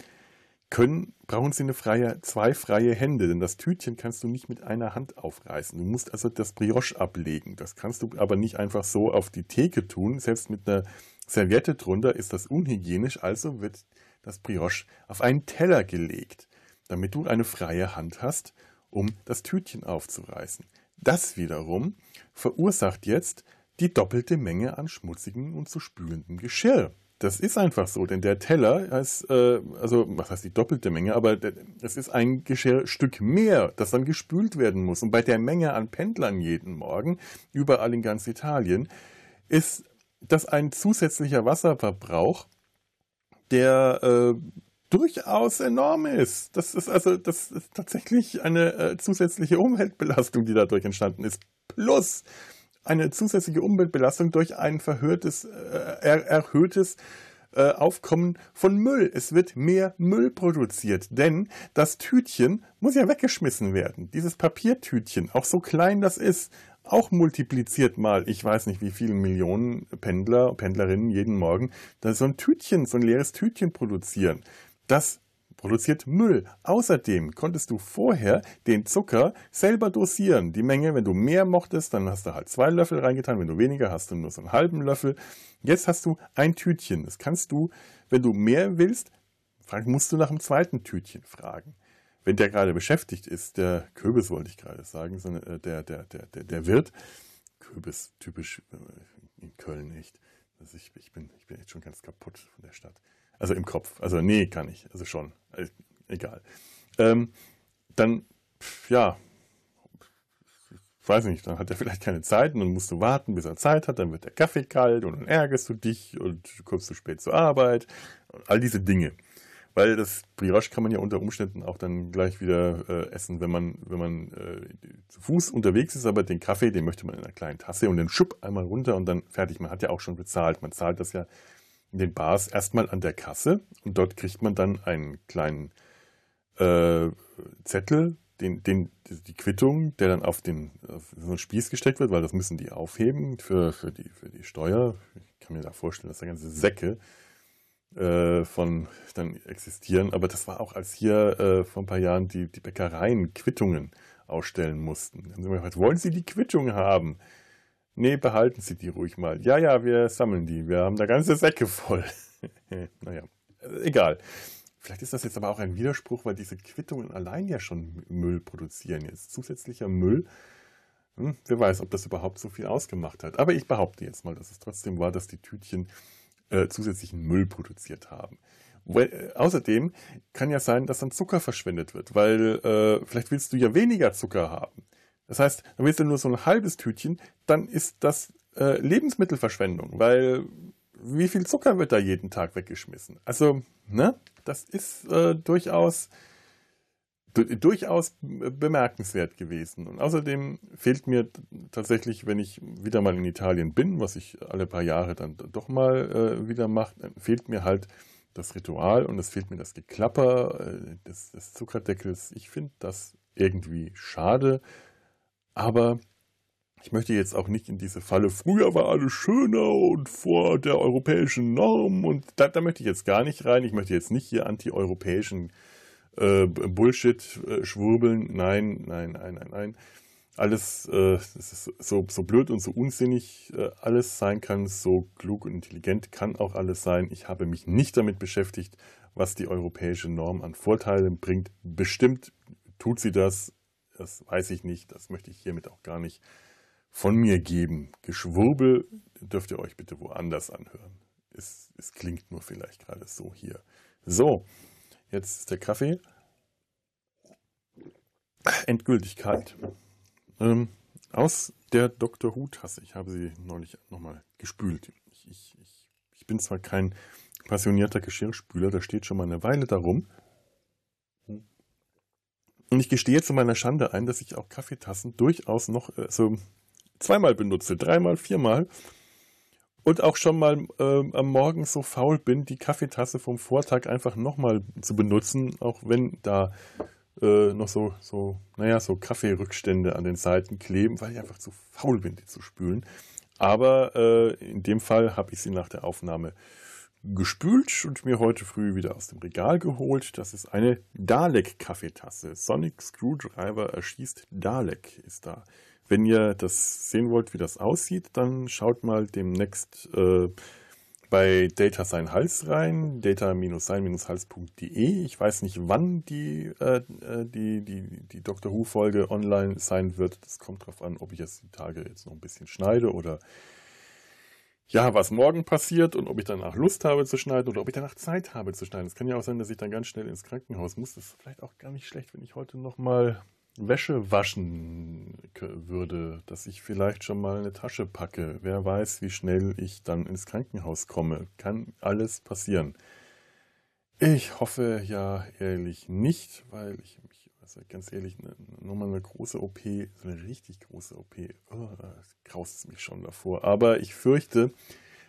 können, brauchen Sie eine freie, zwei freie Hände, denn das Tütchen kannst du nicht mit einer Hand aufreißen. Du musst also das Brioche ablegen. Das kannst du aber nicht einfach so auf die Theke tun. Selbst mit einer Serviette drunter ist das unhygienisch, also wird das Brioche auf einen Teller gelegt, damit du eine freie Hand hast, um das Tütchen aufzureißen. Das wiederum verursacht jetzt die doppelte Menge an schmutzigem und zu spülendem Geschirr. Das ist einfach so, denn der Teller ist, äh, also was heißt die doppelte Menge, aber es ist ein Geschirrstück mehr, das dann gespült werden muss. Und bei der Menge an Pendlern jeden Morgen, überall in ganz Italien, ist das ein zusätzlicher Wasserverbrauch, der äh, durchaus enorm ist. Das ist also das ist tatsächlich eine äh, zusätzliche Umweltbelastung, die dadurch entstanden ist. Plus eine zusätzliche Umweltbelastung durch ein verhörtes, äh, er, erhöhtes äh, Aufkommen von Müll. Es wird mehr Müll produziert, denn das Tütchen muss ja weggeschmissen werden. Dieses Papiertütchen, auch so klein das ist, auch multipliziert mal, ich weiß nicht wie viele Millionen Pendler, Pendlerinnen jeden Morgen, da so ein Tütchen, so ein leeres Tütchen produzieren. Das produziert Müll. Außerdem konntest du vorher den Zucker selber dosieren. Die Menge, wenn du mehr mochtest, dann hast du halt zwei Löffel reingetan. Wenn du weniger hast, dann nur so einen halben Löffel. Jetzt hast du ein Tütchen. Das kannst du, wenn du mehr willst, musst du nach dem zweiten Tütchen fragen. Wenn der gerade beschäftigt ist, der Kürbis wollte ich gerade sagen, sondern äh, der, der, der, der, der Wirt, Kürbis typisch äh, in Köln nicht. Also ich, ich, bin, ich bin echt schon ganz kaputt von der Stadt. Also im Kopf. Also nee, kann ich. Also schon. Also, egal. Ähm, dann, ja, weiß nicht, dann hat er vielleicht keine Zeit und dann musst du warten, bis er Zeit hat, dann wird der Kaffee kalt und dann ärgerst du dich und du kommst zu spät zur Arbeit und all diese Dinge. Weil das Brioche kann man ja unter Umständen auch dann gleich wieder äh, essen, wenn man, wenn man äh, zu Fuß unterwegs ist, aber den Kaffee, den möchte man in einer kleinen Tasse und den Schupp einmal runter und dann fertig. Man hat ja auch schon bezahlt. Man zahlt das ja in den Bars erstmal an der Kasse und dort kriegt man dann einen kleinen äh, Zettel, den, den, die Quittung, der dann auf den auf so Spieß gesteckt wird, weil das müssen die aufheben für, für, die, für die Steuer. Ich kann mir da vorstellen, dass da ganze Säcke äh, von dann existieren. Aber das war auch, als hier äh, vor ein paar Jahren die, die Bäckereien Quittungen ausstellen mussten. Dann haben sie mir gefragt, wollen Sie die Quittung haben? Nee, behalten Sie die ruhig mal. Ja, ja, wir sammeln die. Wir haben da ganze Säcke voll. naja, egal. Vielleicht ist das jetzt aber auch ein Widerspruch, weil diese Quittungen allein ja schon Müll produzieren. Jetzt zusätzlicher Müll. Hm, wer weiß, ob das überhaupt so viel ausgemacht hat. Aber ich behaupte jetzt mal, dass es trotzdem war, dass die Tütchen äh, zusätzlichen Müll produziert haben. Weil, äh, außerdem kann ja sein, dass dann Zucker verschwendet wird, weil äh, vielleicht willst du ja weniger Zucker haben. Das heißt, dann willst du nur so ein halbes Tütchen, dann ist das äh, Lebensmittelverschwendung, weil wie viel Zucker wird da jeden Tag weggeschmissen? Also, ne, das ist äh, durchaus durchaus bemerkenswert gewesen. Und außerdem fehlt mir tatsächlich, wenn ich wieder mal in Italien bin, was ich alle paar Jahre dann doch mal äh, wieder mache, fehlt mir halt das Ritual und es fehlt mir das Geklapper äh, des, des Zuckerdeckels. Ich finde das irgendwie schade. Aber ich möchte jetzt auch nicht in diese Falle, früher war alles schöner und vor der europäischen Norm und da, da möchte ich jetzt gar nicht rein. Ich möchte jetzt nicht hier anti-europäischen äh, Bullshit äh, schwurbeln. Nein, nein, nein, nein, nein. Alles, äh, so, so blöd und so unsinnig äh, alles sein kann, so klug und intelligent kann auch alles sein. Ich habe mich nicht damit beschäftigt, was die europäische Norm an Vorteilen bringt. Bestimmt tut sie das das weiß ich nicht, das möchte ich hiermit auch gar nicht von mir geben. Geschwurbel dürft ihr euch bitte woanders anhören. Es, es klingt nur vielleicht gerade so hier. So, jetzt ist der Kaffee endgültig kalt. Ähm, aus der Dr. Who-Tasse. Ich habe sie neulich nochmal gespült. Ich, ich, ich, ich bin zwar kein passionierter Geschirrspüler, da steht schon mal eine Weile darum. Und ich gestehe zu meiner Schande ein, dass ich auch Kaffeetassen durchaus noch äh, so zweimal benutze, dreimal, viermal. Und auch schon mal äh, am Morgen so faul bin, die Kaffeetasse vom Vortag einfach nochmal zu benutzen, auch wenn da äh, noch so, so, naja, so Kaffeerückstände an den Seiten kleben, weil ich einfach zu faul bin, die zu spülen. Aber äh, in dem Fall habe ich sie nach der Aufnahme gespült und mir heute früh wieder aus dem Regal geholt. Das ist eine Dalek-Kaffeetasse. Sonic Screwdriver erschießt Dalek ist da. Wenn ihr das sehen wollt, wie das aussieht, dann schaut mal demnächst äh, bei Data Sein Hals rein, data-sein-hals.de. Ich weiß nicht, wann die, äh, äh, die, die, die Dr. Who-Folge online sein wird. Das kommt darauf an, ob ich es die Tage jetzt noch ein bisschen schneide oder ja, was morgen passiert und ob ich danach Lust habe zu schneiden oder ob ich danach Zeit habe zu schneiden. Es kann ja auch sein, dass ich dann ganz schnell ins Krankenhaus muss. Das ist vielleicht auch gar nicht schlecht, wenn ich heute nochmal Wäsche waschen würde, dass ich vielleicht schon mal eine Tasche packe. Wer weiß, wie schnell ich dann ins Krankenhaus komme. Kann alles passieren. Ich hoffe ja ehrlich nicht, weil ich also ganz ehrlich, ne, nochmal eine große OP, so eine richtig große OP, oh, graust es mich schon davor. Aber ich fürchte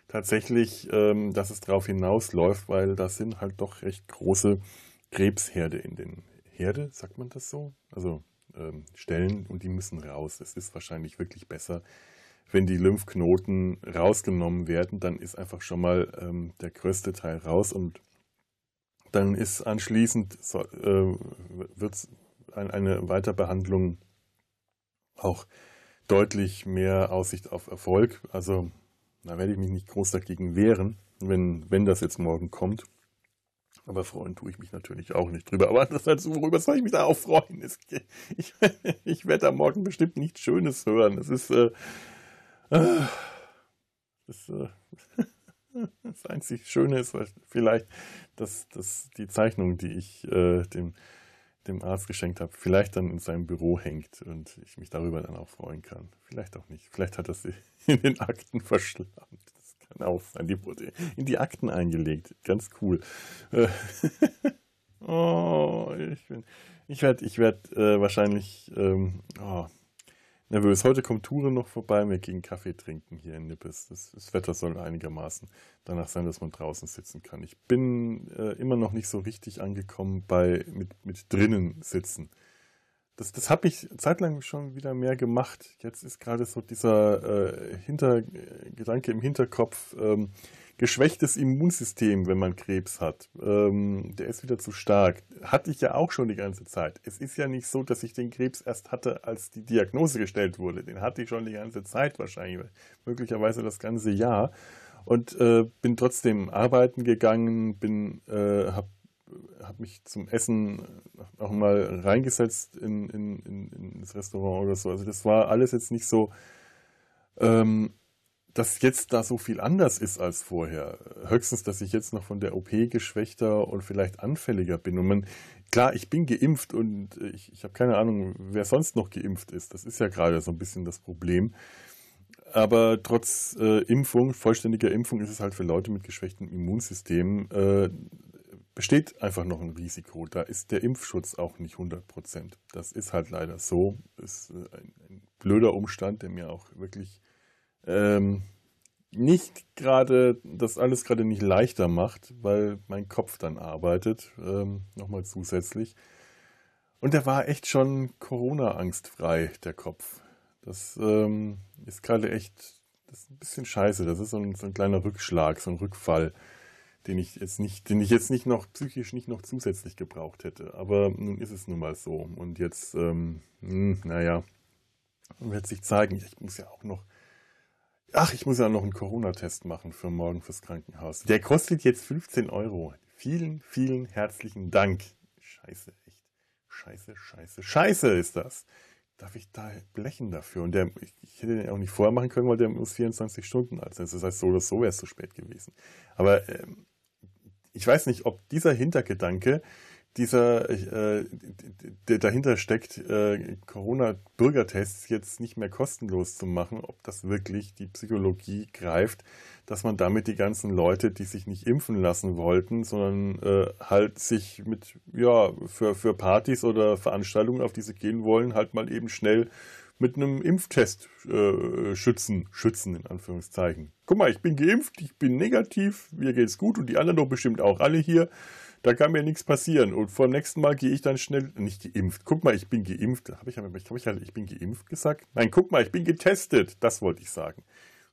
tatsächlich, ähm, dass es darauf hinausläuft, weil das sind halt doch recht große Krebsherde in den Herde, sagt man das so? Also ähm, Stellen und die müssen raus. Es ist wahrscheinlich wirklich besser, wenn die Lymphknoten rausgenommen werden, dann ist einfach schon mal ähm, der größte Teil raus und dann ist anschließend so, äh, wird's eine Weiterbehandlung auch deutlich mehr Aussicht auf Erfolg. Also da werde ich mich nicht groß dagegen wehren, wenn, wenn das jetzt morgen kommt. Aber freuen tue ich mich natürlich auch nicht drüber. Aber heißt, worüber soll ich mich da auch freuen? Ich, ich werde da morgen bestimmt nichts Schönes hören. Es ist, äh, äh, das, äh, das einzig Schöne ist vielleicht, dass, dass die Zeichnung, die ich äh, dem, dem Arzt geschenkt habe, vielleicht dann in seinem Büro hängt und ich mich darüber dann auch freuen kann. Vielleicht auch nicht. Vielleicht hat er sie in den Akten verschlammt. Das kann auch sein. Die wurde in die Akten eingelegt. Ganz cool. Äh, oh, ich bin. Ich werde ich werd, äh, wahrscheinlich. Ähm, oh, nervös. Heute kommt Ture noch vorbei. Wir gehen Kaffee trinken hier in Nippes. Das, das, Wetter soll einigermaßen danach sein, dass man draußen sitzen kann. Ich bin äh, immer noch nicht so richtig angekommen bei mit, mit drinnen sitzen. Das, das habe ich zeitlang schon wieder mehr gemacht. Jetzt ist gerade so dieser äh, Hintergedanke im Hinterkopf. Ähm, geschwächtes Immunsystem, wenn man Krebs hat. Ähm, der ist wieder zu stark. Hatte ich ja auch schon die ganze Zeit. Es ist ja nicht so, dass ich den Krebs erst hatte, als die Diagnose gestellt wurde. Den hatte ich schon die ganze Zeit wahrscheinlich, möglicherweise das ganze Jahr. Und äh, bin trotzdem arbeiten gegangen, bin, äh, habe hab mich zum Essen auch mal reingesetzt in, in, in, ins Restaurant oder so. Also das war alles jetzt nicht so ähm, dass jetzt da so viel anders ist als vorher. Höchstens, dass ich jetzt noch von der OP geschwächter und vielleicht anfälliger bin. Und man, klar, ich bin geimpft und ich, ich habe keine Ahnung, wer sonst noch geimpft ist. Das ist ja gerade so ein bisschen das Problem. Aber trotz äh, Impfung, vollständiger Impfung, ist es halt für Leute mit geschwächtem Immunsystem, äh, besteht einfach noch ein Risiko. Da ist der Impfschutz auch nicht 100 Prozent. Das ist halt leider so. Ist äh, ein, ein blöder Umstand, der mir auch wirklich ähm, nicht gerade, das alles gerade nicht leichter macht, weil mein Kopf dann arbeitet, ähm, nochmal zusätzlich. Und der war echt schon Corona-angstfrei, der Kopf. Das ähm, ist gerade echt, das ist ein bisschen scheiße. Das ist so ein, so ein, kleiner Rückschlag, so ein Rückfall, den ich jetzt nicht, den ich jetzt nicht noch psychisch nicht noch zusätzlich gebraucht hätte. Aber nun ist es nun mal so. Und jetzt, ähm, hm, naja, wird sich zeigen. Ich muss ja auch noch Ach, ich muss ja noch einen Corona-Test machen für morgen fürs Krankenhaus. Der kostet jetzt 15 Euro. Vielen, vielen herzlichen Dank. Scheiße, echt. Scheiße, scheiße, scheiße ist das. Darf ich da blechen dafür? Und der, ich hätte den auch nicht vorher machen können, weil der muss 24 Stunden alt sein. Das heißt, so oder so wäre es zu spät gewesen. Aber ähm, ich weiß nicht, ob dieser Hintergedanke dieser äh, der dahinter steckt, äh, Corona-Bürgertests jetzt nicht mehr kostenlos zu machen, ob das wirklich die Psychologie greift, dass man damit die ganzen Leute, die sich nicht impfen lassen wollten, sondern äh, halt sich mit, ja, für, für Partys oder Veranstaltungen, auf die sie gehen wollen, halt mal eben schnell mit einem Impftest äh, schützen, schützen in Anführungszeichen. Guck mal, ich bin geimpft, ich bin negativ, mir geht's gut und die anderen doch bestimmt auch alle hier da kann mir nichts passieren. Und vor dem nächsten Mal gehe ich dann schnell, nicht geimpft. Guck mal, ich bin geimpft. Habe ich, ich, halt, ich bin geimpft gesagt? Nein, guck mal, ich bin getestet. Das wollte ich sagen.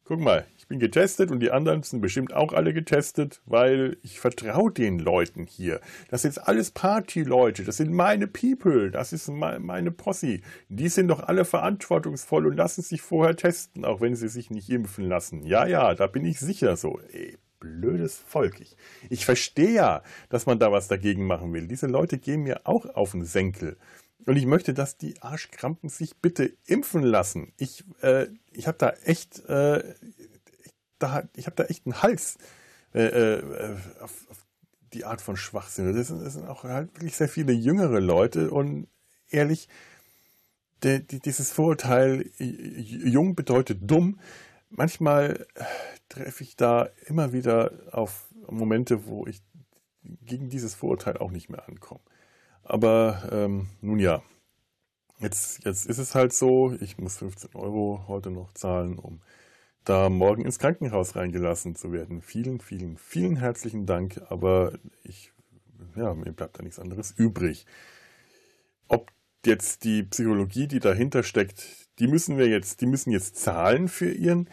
Guck mal, ich bin getestet und die anderen sind bestimmt auch alle getestet, weil ich vertraue den Leuten hier. Das sind alles Party-Leute, das sind meine People, das ist meine Posse. Die sind doch alle verantwortungsvoll und lassen sich vorher testen, auch wenn sie sich nicht impfen lassen. Ja, ja, da bin ich sicher so. Ey, blödes Volk. Ich, ich verstehe ja, dass man da was dagegen machen will. Diese Leute gehen mir auch auf den Senkel. Und ich möchte, dass die Arschkrampen sich bitte impfen lassen. Ich, äh, ich habe da echt, äh, da, ich habe da echt einen Hals äh, äh, auf, auf, die Art von Schwachsinn. Das sind, das sind, auch halt wirklich sehr viele jüngere Leute und ehrlich, der, die, dieses Vorurteil, jung bedeutet dumm, manchmal treffe ich da immer wieder auf Momente, wo ich gegen dieses Vorurteil auch nicht mehr ankommen. Aber ähm, nun ja, jetzt, jetzt ist es halt so, ich muss 15 Euro heute noch zahlen, um da morgen ins Krankenhaus reingelassen zu werden. Vielen, vielen, vielen herzlichen Dank, aber ich, ja, mir bleibt da nichts anderes übrig. Ob jetzt die Psychologie, die dahinter steckt, die müssen wir jetzt, die müssen jetzt zahlen für ihren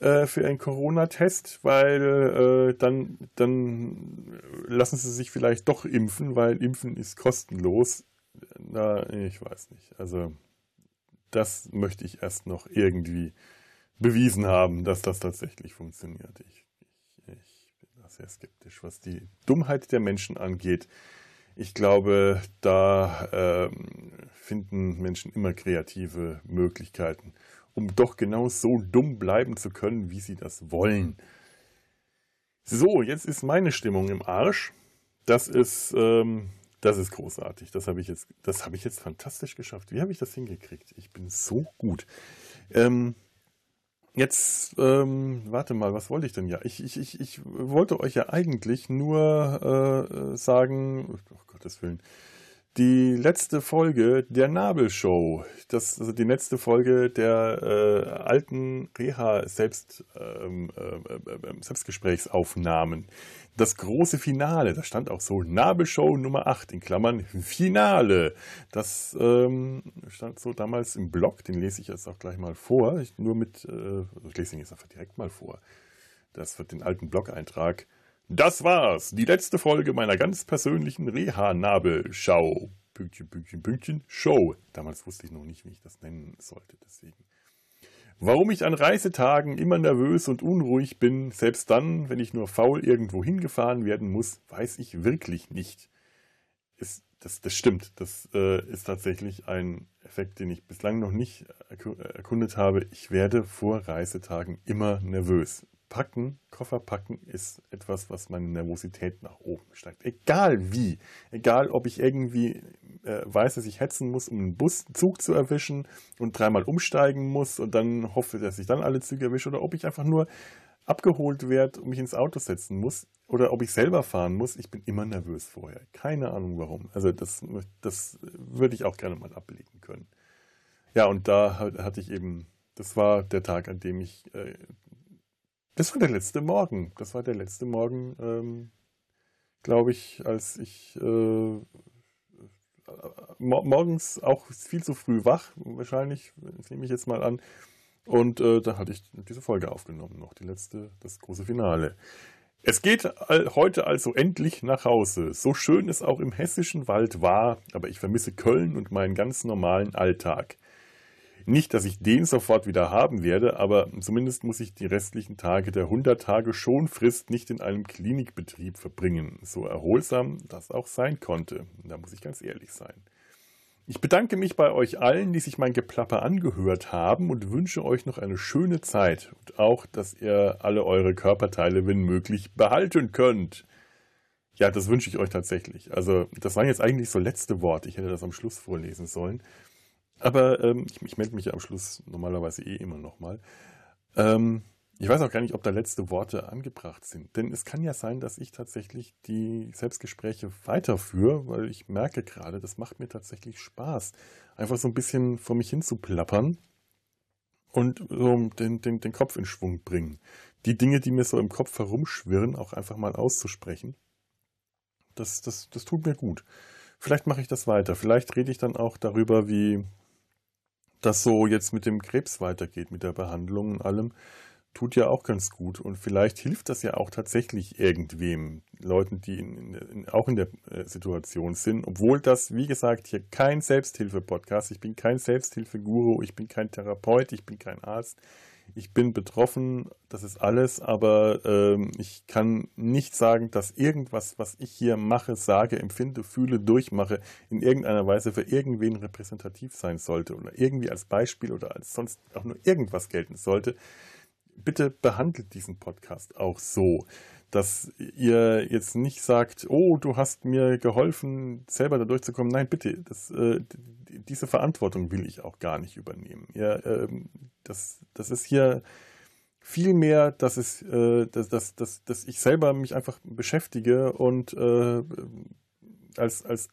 äh, für einen Corona-Test, weil äh, dann, dann lassen sie sich vielleicht doch impfen, weil Impfen ist kostenlos. Na, ich weiß nicht. Also das möchte ich erst noch irgendwie bewiesen haben, dass das tatsächlich funktioniert. Ich, ich, ich bin da sehr skeptisch, was die Dummheit der Menschen angeht. Ich glaube, da ähm, finden Menschen immer kreative Möglichkeiten um doch genau so dumm bleiben zu können, wie sie das wollen. So, jetzt ist meine Stimmung im Arsch. Das ist, ähm, das ist großartig. Das habe ich jetzt, habe ich jetzt fantastisch geschafft. Wie habe ich das hingekriegt? Ich bin so gut. Ähm, jetzt, ähm, warte mal, was wollte ich denn ja? Ich, ich, ich, ich wollte euch ja eigentlich nur äh, sagen, oh Gottes Willen, die letzte Folge der Nabelshow. Das, also die letzte Folge der äh, alten Reha-Selbst, ähm, äh, äh, Selbstgesprächsaufnahmen. Das große Finale, da stand auch so Nabelshow Nummer 8 in Klammern Finale. Das ähm, stand so damals im Blog, den lese ich jetzt auch gleich mal vor. Ich, nur mit, äh, ich lese ihn jetzt einfach direkt mal vor. Das wird den alten Blog-Eintrag das war's, die letzte Folge meiner ganz persönlichen Reha-Nabelschau. Pünktchen, Pünktchen, Pünktchen, Show. Damals wusste ich noch nicht, wie ich das nennen sollte, deswegen. Warum ich an Reisetagen immer nervös und unruhig bin, selbst dann, wenn ich nur faul irgendwo hingefahren werden muss, weiß ich wirklich nicht. Ist, das, das stimmt. Das äh, ist tatsächlich ein Effekt, den ich bislang noch nicht erkundet habe. Ich werde vor Reisetagen immer nervös. Packen, Koffer packen ist etwas, was meine Nervosität nach oben steigt. Egal wie. Egal, ob ich irgendwie äh, weiß, dass ich hetzen muss, um einen Bus, Zug zu erwischen und dreimal umsteigen muss und dann hoffe, dass ich dann alle Züge erwische oder ob ich einfach nur abgeholt werde und mich ins Auto setzen muss oder ob ich selber fahren muss. Ich bin immer nervös vorher. Keine Ahnung warum. Also das, das würde ich auch gerne mal ablegen können. Ja, und da hatte ich eben, das war der Tag, an dem ich äh, das war der letzte Morgen. Das war der letzte Morgen, ähm, glaube ich, als ich äh, morgens auch viel zu früh wach, wahrscheinlich, nehme ich jetzt mal an. Und äh, da hatte ich diese Folge aufgenommen, noch die letzte, das große Finale. Es geht heute also endlich nach Hause. So schön es auch im hessischen Wald war, aber ich vermisse Köln und meinen ganz normalen Alltag. Nicht, dass ich den sofort wieder haben werde, aber zumindest muss ich die restlichen Tage der 100 Tage Schonfrist nicht in einem Klinikbetrieb verbringen, so erholsam das auch sein konnte. Da muss ich ganz ehrlich sein. Ich bedanke mich bei euch allen, die sich mein Geplapper angehört haben und wünsche euch noch eine schöne Zeit und auch, dass ihr alle eure Körperteile, wenn möglich, behalten könnt. Ja, das wünsche ich euch tatsächlich. Also, das waren jetzt eigentlich so letzte Worte. Ich hätte das am Schluss vorlesen sollen. Aber ähm, ich, ich melde mich ja am Schluss normalerweise eh immer nochmal. Ähm, ich weiß auch gar nicht, ob da letzte Worte angebracht sind. Denn es kann ja sein, dass ich tatsächlich die Selbstgespräche weiterführe, weil ich merke gerade, das macht mir tatsächlich Spaß. Einfach so ein bisschen vor mich hin zu plappern und so den, den, den Kopf in Schwung bringen. Die Dinge, die mir so im Kopf herumschwirren, auch einfach mal auszusprechen. Das, das, das tut mir gut. Vielleicht mache ich das weiter. Vielleicht rede ich dann auch darüber, wie das so jetzt mit dem Krebs weitergeht, mit der Behandlung und allem, tut ja auch ganz gut. Und vielleicht hilft das ja auch tatsächlich irgendwem, Leuten, die in, in, auch in der äh, Situation sind. Obwohl das, wie gesagt, hier kein Selbsthilfe-Podcast, ich bin kein Selbsthilfeguru, ich bin kein Therapeut, ich bin kein Arzt ich bin betroffen, das ist alles, aber ähm, ich kann nicht sagen, dass irgendwas, was ich hier mache, sage, empfinde, fühle, durchmache, in irgendeiner Weise für irgendwen repräsentativ sein sollte oder irgendwie als Beispiel oder als sonst auch nur irgendwas gelten sollte. Bitte behandelt diesen Podcast auch so dass ihr jetzt nicht sagt, oh, du hast mir geholfen, selber da durchzukommen. Nein, bitte, das, äh, diese Verantwortung will ich auch gar nicht übernehmen. Ja, ähm, das, das ist hier Vielmehr, dass, äh, dass, dass, dass, dass ich selber mich einfach beschäftige und äh, als, als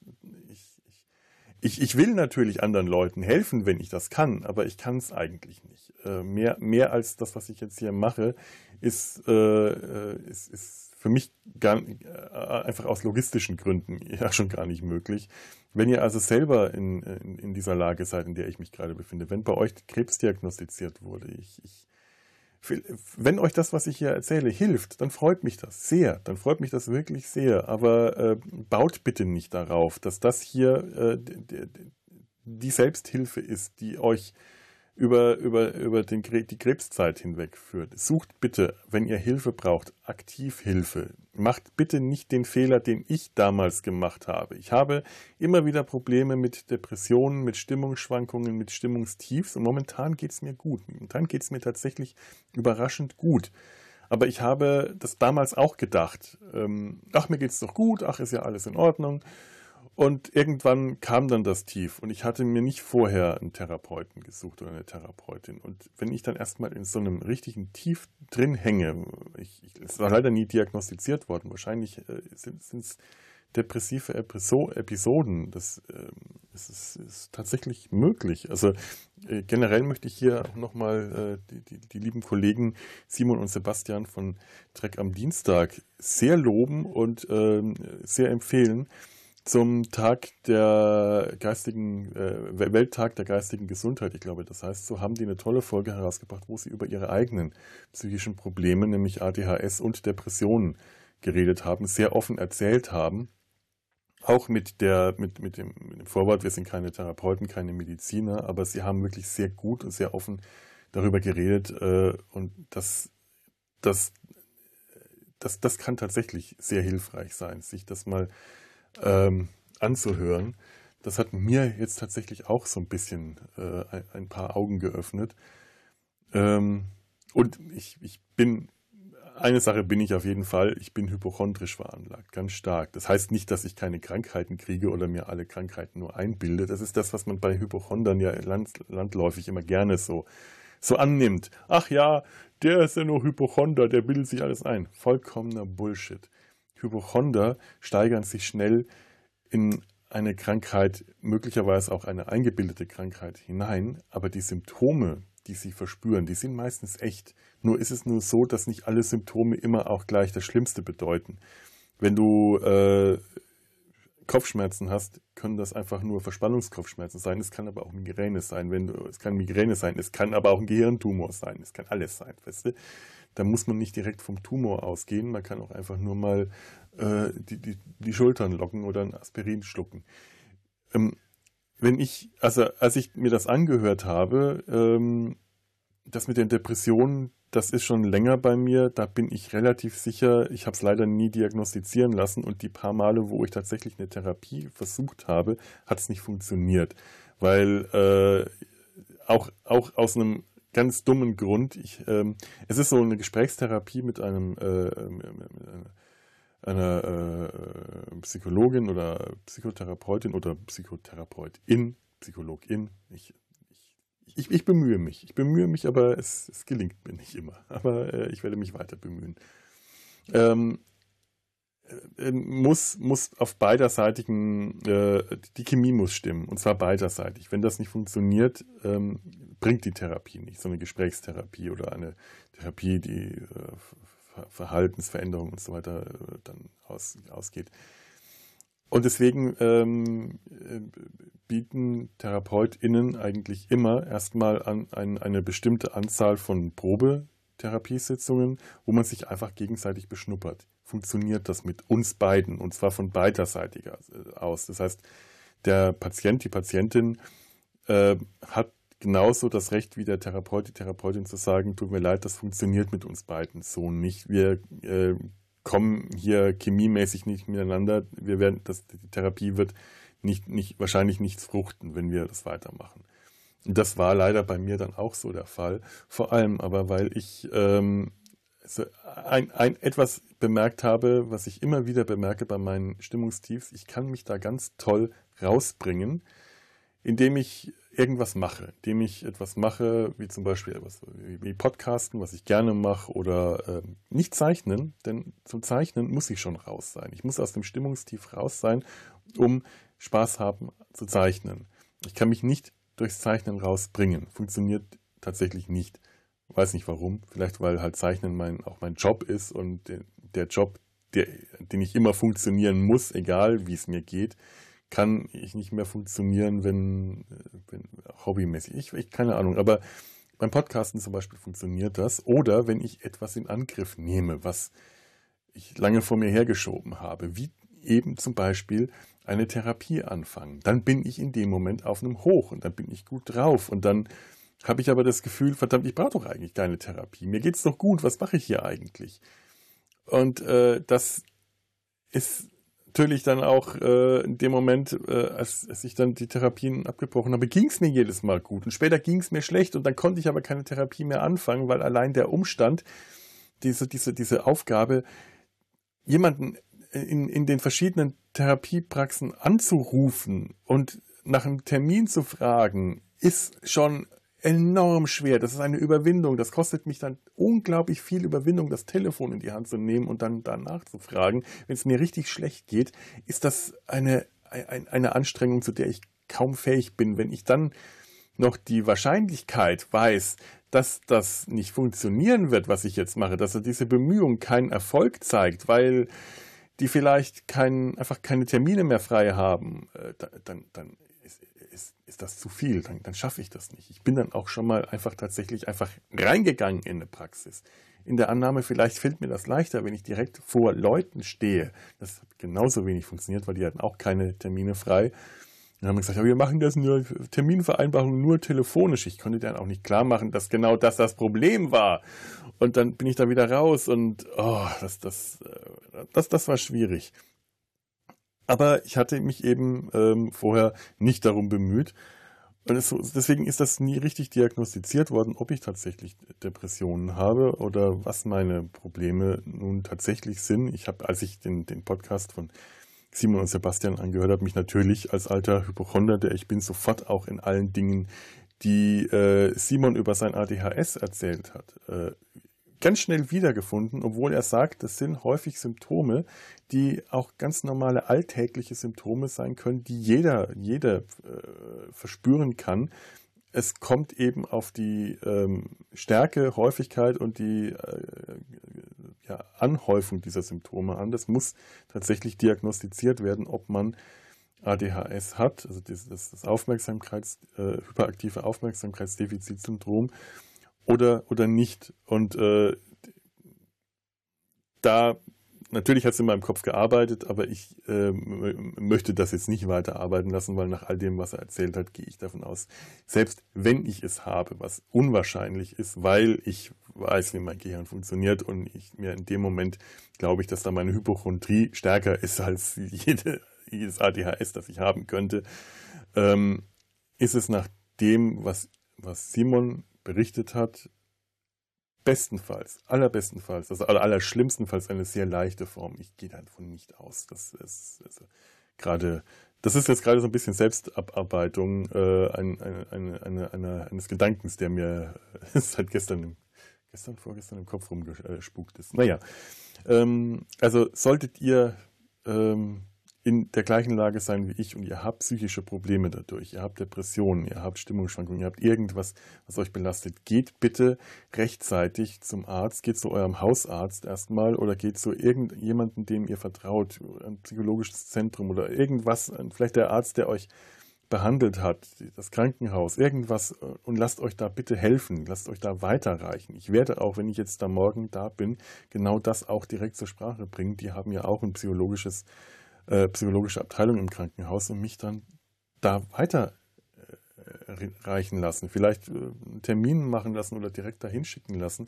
ich, ich, ich will natürlich anderen Leuten helfen, wenn ich das kann, aber ich kann es eigentlich nicht. Äh, mehr, mehr als das, was ich jetzt hier mache, ist, äh, äh ist, ist für mich gar, äh, einfach aus logistischen Gründen ja schon gar nicht möglich. Wenn ihr also selber in, in, in, dieser Lage seid, in der ich mich gerade befinde, wenn bei euch Krebs diagnostiziert wurde, ich, ich wenn euch das, was ich hier erzähle, hilft, dann freut mich das sehr. Dann freut mich das wirklich sehr. Aber äh, baut bitte nicht darauf, dass das hier äh, die Selbsthilfe ist, die euch über, über, über den, die Krebszeit hinweg führt. Sucht bitte, wenn ihr Hilfe braucht, aktiv Hilfe. Macht bitte nicht den Fehler, den ich damals gemacht habe. Ich habe immer wieder Probleme mit Depressionen, mit Stimmungsschwankungen, mit Stimmungstiefs und momentan geht es mir gut. Momentan geht es mir tatsächlich überraschend gut. Aber ich habe das damals auch gedacht. Ähm, ach, mir geht es doch gut, ach, ist ja alles in Ordnung. Und irgendwann kam dann das Tief und ich hatte mir nicht vorher einen Therapeuten gesucht oder eine Therapeutin. Und wenn ich dann erstmal in so einem richtigen Tief drin hänge, ich, ich, es war leider nie diagnostiziert worden, wahrscheinlich äh, sind es depressive Episoden. Das äh, ist, ist, ist, tatsächlich möglich. Also äh, generell möchte ich hier auch nochmal äh, die, die, die lieben Kollegen Simon und Sebastian von Trek am Dienstag sehr loben und ähm, sehr empfehlen zum Tag der geistigen, äh, Welttag der geistigen Gesundheit, ich glaube, das heißt, so haben die eine tolle Folge herausgebracht, wo sie über ihre eigenen psychischen Probleme, nämlich ADHS und Depressionen, geredet haben, sehr offen erzählt haben. Auch mit der, mit, mit dem, mit dem Vorwort, wir sind keine Therapeuten, keine Mediziner, aber sie haben wirklich sehr gut und sehr offen darüber geredet, äh, und das, das, das, das kann tatsächlich sehr hilfreich sein, sich das mal ähm, anzuhören. Das hat mir jetzt tatsächlich auch so ein bisschen äh, ein, paar Augen geöffnet. Ähm, und ich, ich bin, eine Sache bin ich auf jeden Fall, ich bin hypochondrisch veranlagt, ganz stark. Das heißt nicht, dass ich keine Krankheiten kriege oder mir alle Krankheiten nur einbilde. Das ist das, was man bei Hypochondern ja land, landläufig immer gerne so, so annimmt. Ach ja, der ist ja nur Hypochonder, der bildet sich alles ein. Vollkommener Bullshit. Hypochonder steigern sich schnell in eine Krankheit, möglicherweise auch eine eingebildete Krankheit hinein, aber die Symptome, die sie verspüren, die sind meistens echt. Nur ist es nur so, dass nicht alle Symptome immer auch gleich das Schlimmste bedeuten. Wenn du äh, Kopfschmerzen hast, können das einfach nur Verspannungskopfschmerzen sein. Es kann aber auch Migräne sein. Wenn du, es kann Migräne sein. Es kann aber auch ein Gehirntumor sein. Es kann alles sein. Weißt du? Da muss man nicht direkt vom Tumor ausgehen. Man kann auch einfach nur mal äh, die, die, die Schultern locken oder ein Aspirin schlucken. Ähm, wenn ich, also als ich mir das angehört habe, ähm, das mit den Depressionen, das ist schon länger bei mir. Da bin ich relativ sicher. Ich habe es leider nie diagnostizieren lassen und die paar Male, wo ich tatsächlich eine Therapie versucht habe, hat es nicht funktioniert, weil äh, auch auch aus einem ganz dummen Grund. Ich, ähm, es ist so eine Gesprächstherapie mit einem äh, einer äh, Psychologin oder Psychotherapeutin oder Psychotherapeutin, Psychologin. Ich, ich, ich, bemühe mich. Ich bemühe mich, aber es, es gelingt mir nicht immer. Aber äh, ich werde mich weiter bemühen. Ähm, äh, muss, muss auf beiderseitigen, äh, die Chemie muss stimmen, und zwar beiderseitig. Wenn das nicht funktioniert, ähm, bringt die Therapie nicht, so eine Gesprächstherapie oder eine Therapie, die äh, Verhaltensveränderung und so weiter äh, dann aus, ausgeht. Und deswegen ähm, äh, bieten TherapeutInnen eigentlich immer erstmal an, ein, eine bestimmte Anzahl von Probetherapiesitzungen, wo man sich einfach gegenseitig beschnuppert funktioniert das mit uns beiden und zwar von beiderseitiger äh, aus. Das heißt, der Patient, die Patientin äh, hat genauso das Recht wie der Therapeut, die Therapeutin zu sagen, tut mir leid, das funktioniert mit uns beiden so nicht. Wir äh, kommen hier chemiemäßig nicht miteinander. Wir werden, das, die Therapie wird nicht, nicht, wahrscheinlich nichts fruchten, wenn wir das weitermachen. Das war leider bei mir dann auch so der Fall. Vor allem aber, weil ich ähm, also ein, ein etwas bemerkt habe, was ich immer wieder bemerke bei meinen Stimmungstiefs, ich kann mich da ganz toll rausbringen, indem ich irgendwas mache, indem ich etwas mache, wie zum Beispiel etwas, wie Podcasten, was ich gerne mache, oder äh, nicht zeichnen, denn zum Zeichnen muss ich schon raus sein. Ich muss aus dem Stimmungstief raus sein, um Spaß haben zu zeichnen. Ich kann mich nicht durchs Zeichnen rausbringen. Funktioniert tatsächlich nicht. Weiß nicht warum. Vielleicht weil halt Zeichnen mein, auch mein Job ist und der, Job, der, den ich immer funktionieren muss, egal wie es mir geht, kann ich nicht mehr funktionieren, wenn, wenn hobbymäßig. Ich, ich keine Ahnung, aber beim Podcasten zum Beispiel funktioniert das. Oder wenn ich etwas in Angriff nehme, was ich lange vor mir hergeschoben habe, wie eben zum Beispiel eine Therapie anfangen, dann bin ich in dem Moment auf einem Hoch und dann bin ich gut drauf und dann habe ich aber das Gefühl, verdammt, ich brauche doch eigentlich keine Therapie. Mir geht's doch gut. Was mache ich hier eigentlich? Und äh, das ist natürlich dann auch äh, in dem Moment, äh, als, als ich dann die Therapien abgebrochen habe, ging es mir jedes Mal gut. Und später ging es mir schlecht und dann konnte ich aber keine Therapie mehr anfangen, weil allein der Umstand, diese, diese, diese Aufgabe, jemanden in, in den verschiedenen Therapiepraxen anzurufen und nach einem Termin zu fragen, ist schon enorm schwer. Das ist eine Überwindung. Das kostet mich dann unglaublich viel Überwindung, das Telefon in die Hand zu nehmen und dann danach zu fragen. Wenn es mir richtig schlecht geht, ist das eine, eine Anstrengung, zu der ich kaum fähig bin. Wenn ich dann noch die Wahrscheinlichkeit weiß, dass das nicht funktionieren wird, was ich jetzt mache, dass diese Bemühung keinen Erfolg zeigt, weil die vielleicht kein, einfach keine Termine mehr frei haben, äh, dann, dann ist, ist das zu viel, dann, dann schaffe ich das nicht. Ich bin dann auch schon mal einfach tatsächlich einfach reingegangen in eine Praxis. In der Annahme, vielleicht fällt mir das leichter, wenn ich direkt vor Leuten stehe. Das hat genauso wenig funktioniert, weil die hatten auch keine Termine frei. Dann haben wir gesagt, ja, wir machen das nur, Terminvereinbarung nur telefonisch. Ich konnte dann auch nicht klar machen, dass genau das das Problem war. Und dann bin ich da wieder raus und oh, das, das, äh, das, das war schwierig. Aber ich hatte mich eben ähm, vorher nicht darum bemüht. Und es, deswegen ist das nie richtig diagnostiziert worden, ob ich tatsächlich Depressionen habe oder was meine Probleme nun tatsächlich sind. Ich habe, als ich den, den Podcast von Simon und Sebastian angehört habe, mich natürlich als alter Hypochonder, der ich bin, sofort auch in allen Dingen, die äh, Simon über sein ADHS erzählt hat, äh, ganz schnell wiedergefunden, obwohl er sagt, das sind häufig Symptome, die auch ganz normale alltägliche Symptome sein können, die jeder, jeder äh, verspüren kann. Es kommt eben auf die ähm, Stärke, Häufigkeit und die äh, ja, Anhäufung dieser Symptome an. Das muss tatsächlich diagnostiziert werden, ob man ADHS hat, also das, das Aufmerksamkeits, äh, hyperaktive Aufmerksamkeitsdefizitsyndrom oder, oder nicht. Und äh, da, natürlich hat es in meinem Kopf gearbeitet, aber ich äh, möchte das jetzt nicht weiter arbeiten lassen, weil nach all dem, was er erzählt hat, gehe ich davon aus, selbst wenn ich es habe, was unwahrscheinlich ist, weil ich weiß, wie mein Gehirn funktioniert und ich mir in dem Moment glaube ich, dass da meine Hypochondrie stärker ist als jede, jedes ADHS, das ich haben könnte, ähm, ist es nach dem, was, was Simon berichtet hat, bestenfalls, allerbestenfalls, also allerschlimmstenfalls eine sehr leichte Form. Ich gehe davon nicht aus. Das ist also gerade, das ist jetzt gerade so ein bisschen Selbstabarbeitung äh, ein, eine, eine, eine, eines Gedankens, der mir seit gestern, gestern, vorgestern im Kopf rumgespukt ist. Naja, ähm, also solltet ihr ähm, in der gleichen Lage sein wie ich und ihr habt psychische Probleme dadurch, ihr habt Depressionen, ihr habt Stimmungsschwankungen, ihr habt irgendwas, was euch belastet, geht bitte rechtzeitig zum Arzt, geht zu eurem Hausarzt erstmal oder geht zu irgendjemandem, dem ihr vertraut, ein psychologisches Zentrum oder irgendwas, vielleicht der Arzt, der euch behandelt hat, das Krankenhaus, irgendwas und lasst euch da bitte helfen, lasst euch da weiterreichen. Ich werde auch, wenn ich jetzt da morgen da bin, genau das auch direkt zur Sprache bringen. Die haben ja auch ein psychologisches äh, psychologische Abteilung im Krankenhaus und mich dann da weiter äh, lassen, vielleicht äh, einen Termin machen lassen oder direkt dahin schicken lassen.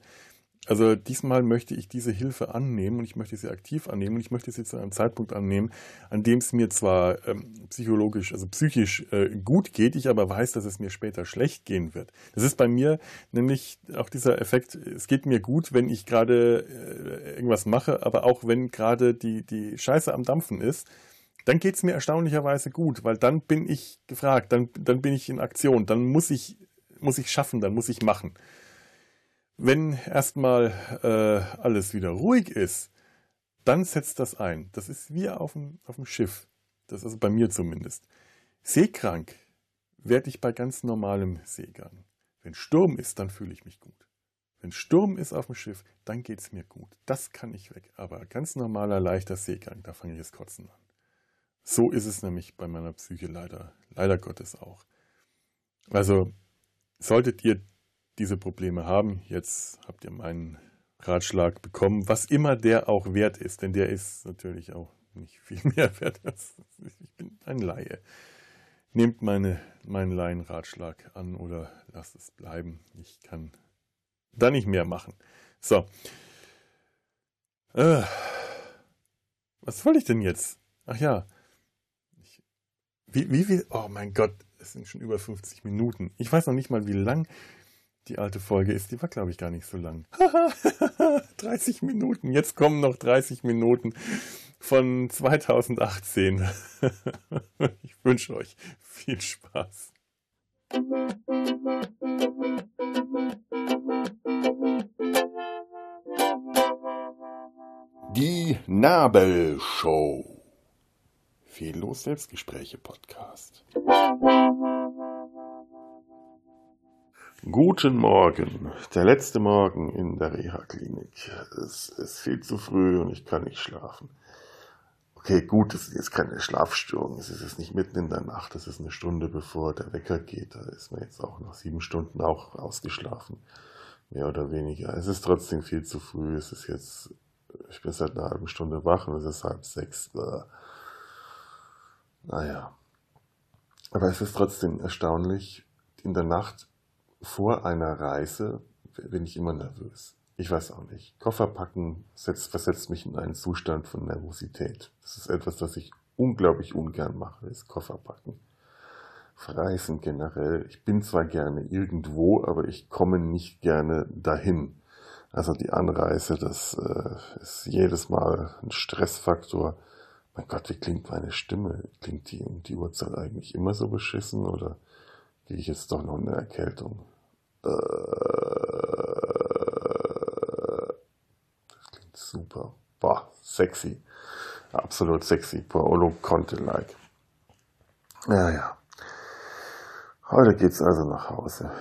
Also diesmal möchte ich diese Hilfe annehmen und ich möchte sie aktiv annehmen und ich möchte sie zu einem Zeitpunkt annehmen, an dem es mir zwar ähm, psychologisch, also psychisch äh, gut geht, ich aber weiß, dass es mir später schlecht gehen wird. Das ist bei mir nämlich auch dieser Effekt, es geht mir gut, wenn ich gerade äh, irgendwas mache, aber auch wenn gerade die, die Scheiße am Dampfen ist, dann geht es mir erstaunlicherweise gut, weil dann bin ich gefragt, dann, dann bin ich in Aktion, dann muss ich, muss ich schaffen, dann muss ich machen. Wenn erstmal äh, alles wieder ruhig ist, dann setzt das ein. Das ist wie auf dem, auf dem Schiff. Das ist also bei mir zumindest. Seekrank werde ich bei ganz normalem Seegang. Wenn Sturm ist, dann fühle ich mich gut. Wenn Sturm ist auf dem Schiff, dann geht es mir gut. Das kann ich weg. Aber ganz normaler, leichter Seegang, da fange ich das Kotzen an. So ist es nämlich bei meiner Psyche leider, leider Gottes auch. Also, solltet ihr diese Probleme haben, jetzt habt ihr meinen Ratschlag bekommen, was immer der auch wert ist, denn der ist natürlich auch nicht viel mehr wert. Ich bin ein Laie. Nehmt meine, meinen Laienratschlag an oder lasst es bleiben. Ich kann da nicht mehr machen. So. Äh, was wollte ich denn jetzt? Ach ja. Ich, wie, wie viel? Oh mein Gott, es sind schon über 50 Minuten. Ich weiß noch nicht mal, wie lang die alte Folge ist. Die war, glaube ich, gar nicht so lang. 30 Minuten. Jetzt kommen noch 30 Minuten von 2018. ich wünsche euch viel Spaß. Die Nabelshow. Fehllos Selbstgespräche Podcast. Guten Morgen. Der letzte Morgen in der Reha-Klinik. Es ist viel zu früh und ich kann nicht schlafen. Okay, gut, es ist jetzt keine Schlafstörung. Es ist jetzt nicht mitten in der Nacht. Es ist eine Stunde bevor der Wecker geht. Da ist man jetzt auch nach sieben Stunden auch ausgeschlafen. Mehr oder weniger. Es ist trotzdem viel zu früh. Es ist jetzt ich bin seit einer halben Stunde wach und es ist halb sechs. Naja. Aber es ist trotzdem erstaunlich. In der Nacht vor einer Reise bin ich immer nervös. Ich weiß auch nicht. Koffer packen setzt, versetzt mich in einen Zustand von Nervosität. Das ist etwas, das ich unglaublich ungern mache, ist Koffer packen. Reisen generell. Ich bin zwar gerne irgendwo, aber ich komme nicht gerne dahin. Also die Anreise, das äh, ist jedes Mal ein Stressfaktor. Mein Gott, wie klingt meine Stimme? Klingt die um die Uhrzeit eigentlich immer so beschissen oder gehe ich jetzt doch noch eine Erkältung? Äh, das klingt super. Boah, sexy. Absolut sexy. Paolo Conte-like. Ja, ja. Heute geht's also nach Hause.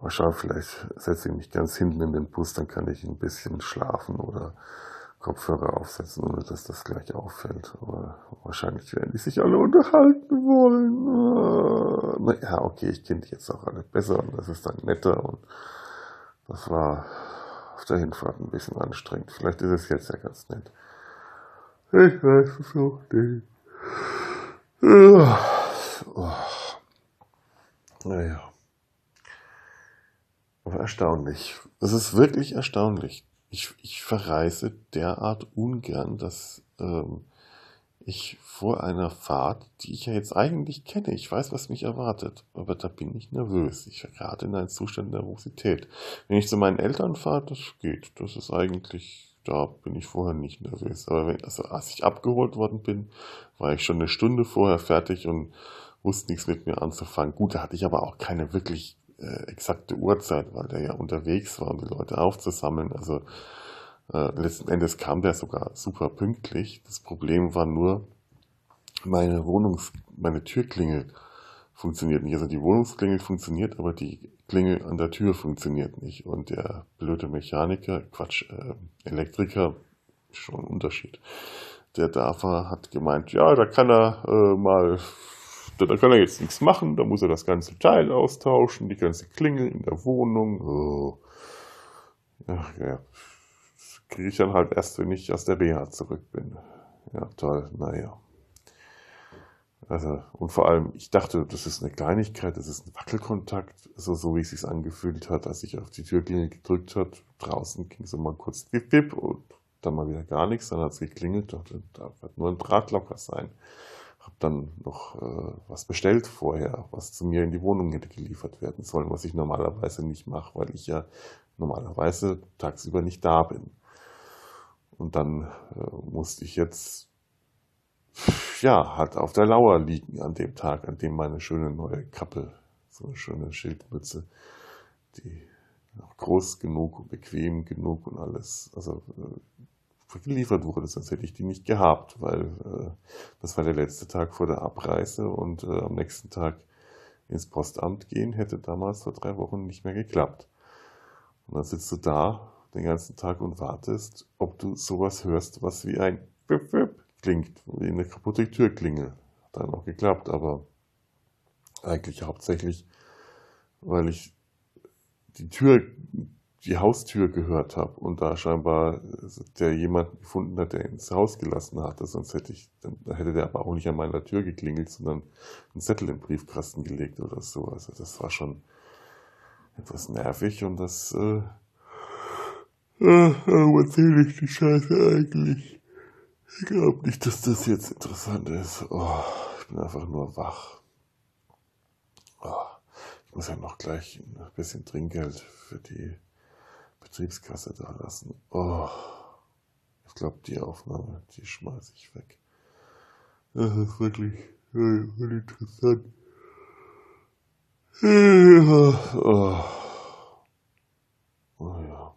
Mal schauen, vielleicht setze ich mich ganz hinten in den Bus, dann kann ich ein bisschen schlafen oder Kopfhörer aufsetzen, ohne dass das gleich auffällt. Aber wahrscheinlich werden die sich alle unterhalten wollen. Ja, okay, ich kenne die jetzt auch alle besser und das ist dann netter und das war auf der Hinfahrt ein bisschen anstrengend. Vielleicht ist es jetzt ja ganz nett. Ich weiß es auch nicht. Oh. Naja. Aber erstaunlich. Es ist wirklich erstaunlich. Ich, ich verreise derart ungern, dass ähm, ich vor einer Fahrt, die ich ja jetzt eigentlich kenne, ich weiß, was mich erwartet, aber da bin ich nervös. Ich gerate in einen Zustand der Nervosität. Wenn ich zu meinen Eltern fahre, das geht. Das ist eigentlich, da bin ich vorher nicht nervös. Aber wenn, also als ich abgeholt worden bin, war ich schon eine Stunde vorher fertig und wusste nichts mit mir anzufangen. Gut, da hatte ich aber auch keine wirklich äh, exakte Uhrzeit, weil der ja unterwegs war, um die Leute aufzusammeln. Also äh, letzten Endes kam der sogar super pünktlich. Das Problem war nur, meine Wohnungs-, meine Türklingel funktioniert nicht. Also die Wohnungsklingel funktioniert, aber die Klingel an der Tür funktioniert nicht. Und der blöde Mechaniker, Quatsch, äh, Elektriker, schon ein Unterschied. Der da war, hat gemeint, ja, da kann er äh, mal da kann er jetzt nichts machen, da muss er das ganze Teil austauschen, die ganze Klingel in der Wohnung. Oh. Ach ja, kriege ich dann halt erst, wenn ich aus der Reha zurück bin. Ja, toll, naja. Also, und vor allem, ich dachte, das ist eine Kleinigkeit, das ist ein Wackelkontakt, so, so wie es sich angefühlt hat, als ich auf die Türklingel gedrückt hat. Draußen ging so mal kurz Bip Bip und dann mal wieder gar nichts, dann hat es geklingelt, dachte, da wird nur ein Drahtlocker sein habe dann noch äh, was bestellt vorher, was zu mir in die Wohnung hätte geliefert werden sollen, was ich normalerweise nicht mache, weil ich ja normalerweise tagsüber nicht da bin. Und dann äh, musste ich jetzt ja, hat auf der Lauer liegen an dem Tag, an dem meine schöne neue Kappe, so eine schöne Schildmütze, die noch groß genug und bequem genug und alles, also äh, geliefert wurde, sonst hätte ich die nicht gehabt, weil äh, das war der letzte Tag vor der Abreise und äh, am nächsten Tag ins Postamt gehen hätte damals vor drei Wochen nicht mehr geklappt. Und dann sitzt du da den ganzen Tag und wartest, ob du sowas hörst, was wie ein Bip Bip klingt, wie eine kaputte Türklingel. Hat dann auch geklappt, aber eigentlich hauptsächlich, weil ich die Tür, die Haustür gehört habe und da scheinbar der jemand gefunden hat, der ins Haus gelassen hatte, sonst hätte ich, dann hätte der aber auch nicht an meiner Tür geklingelt, sondern einen Zettel im Briefkasten gelegt oder so. Also das war schon etwas nervig und das, äh, äh, warum erzähle ich die Scheiße eigentlich? Ich glaube nicht, dass das jetzt interessant ist. Oh, ich bin einfach nur wach. Oh, ich muss ja noch gleich ein bisschen Trinkgeld für die Betriebskasse da lassen. Oh, ich glaube, die Aufnahme, die schmeiße ich weg. Das ist wirklich interessant. Oh. oh ja.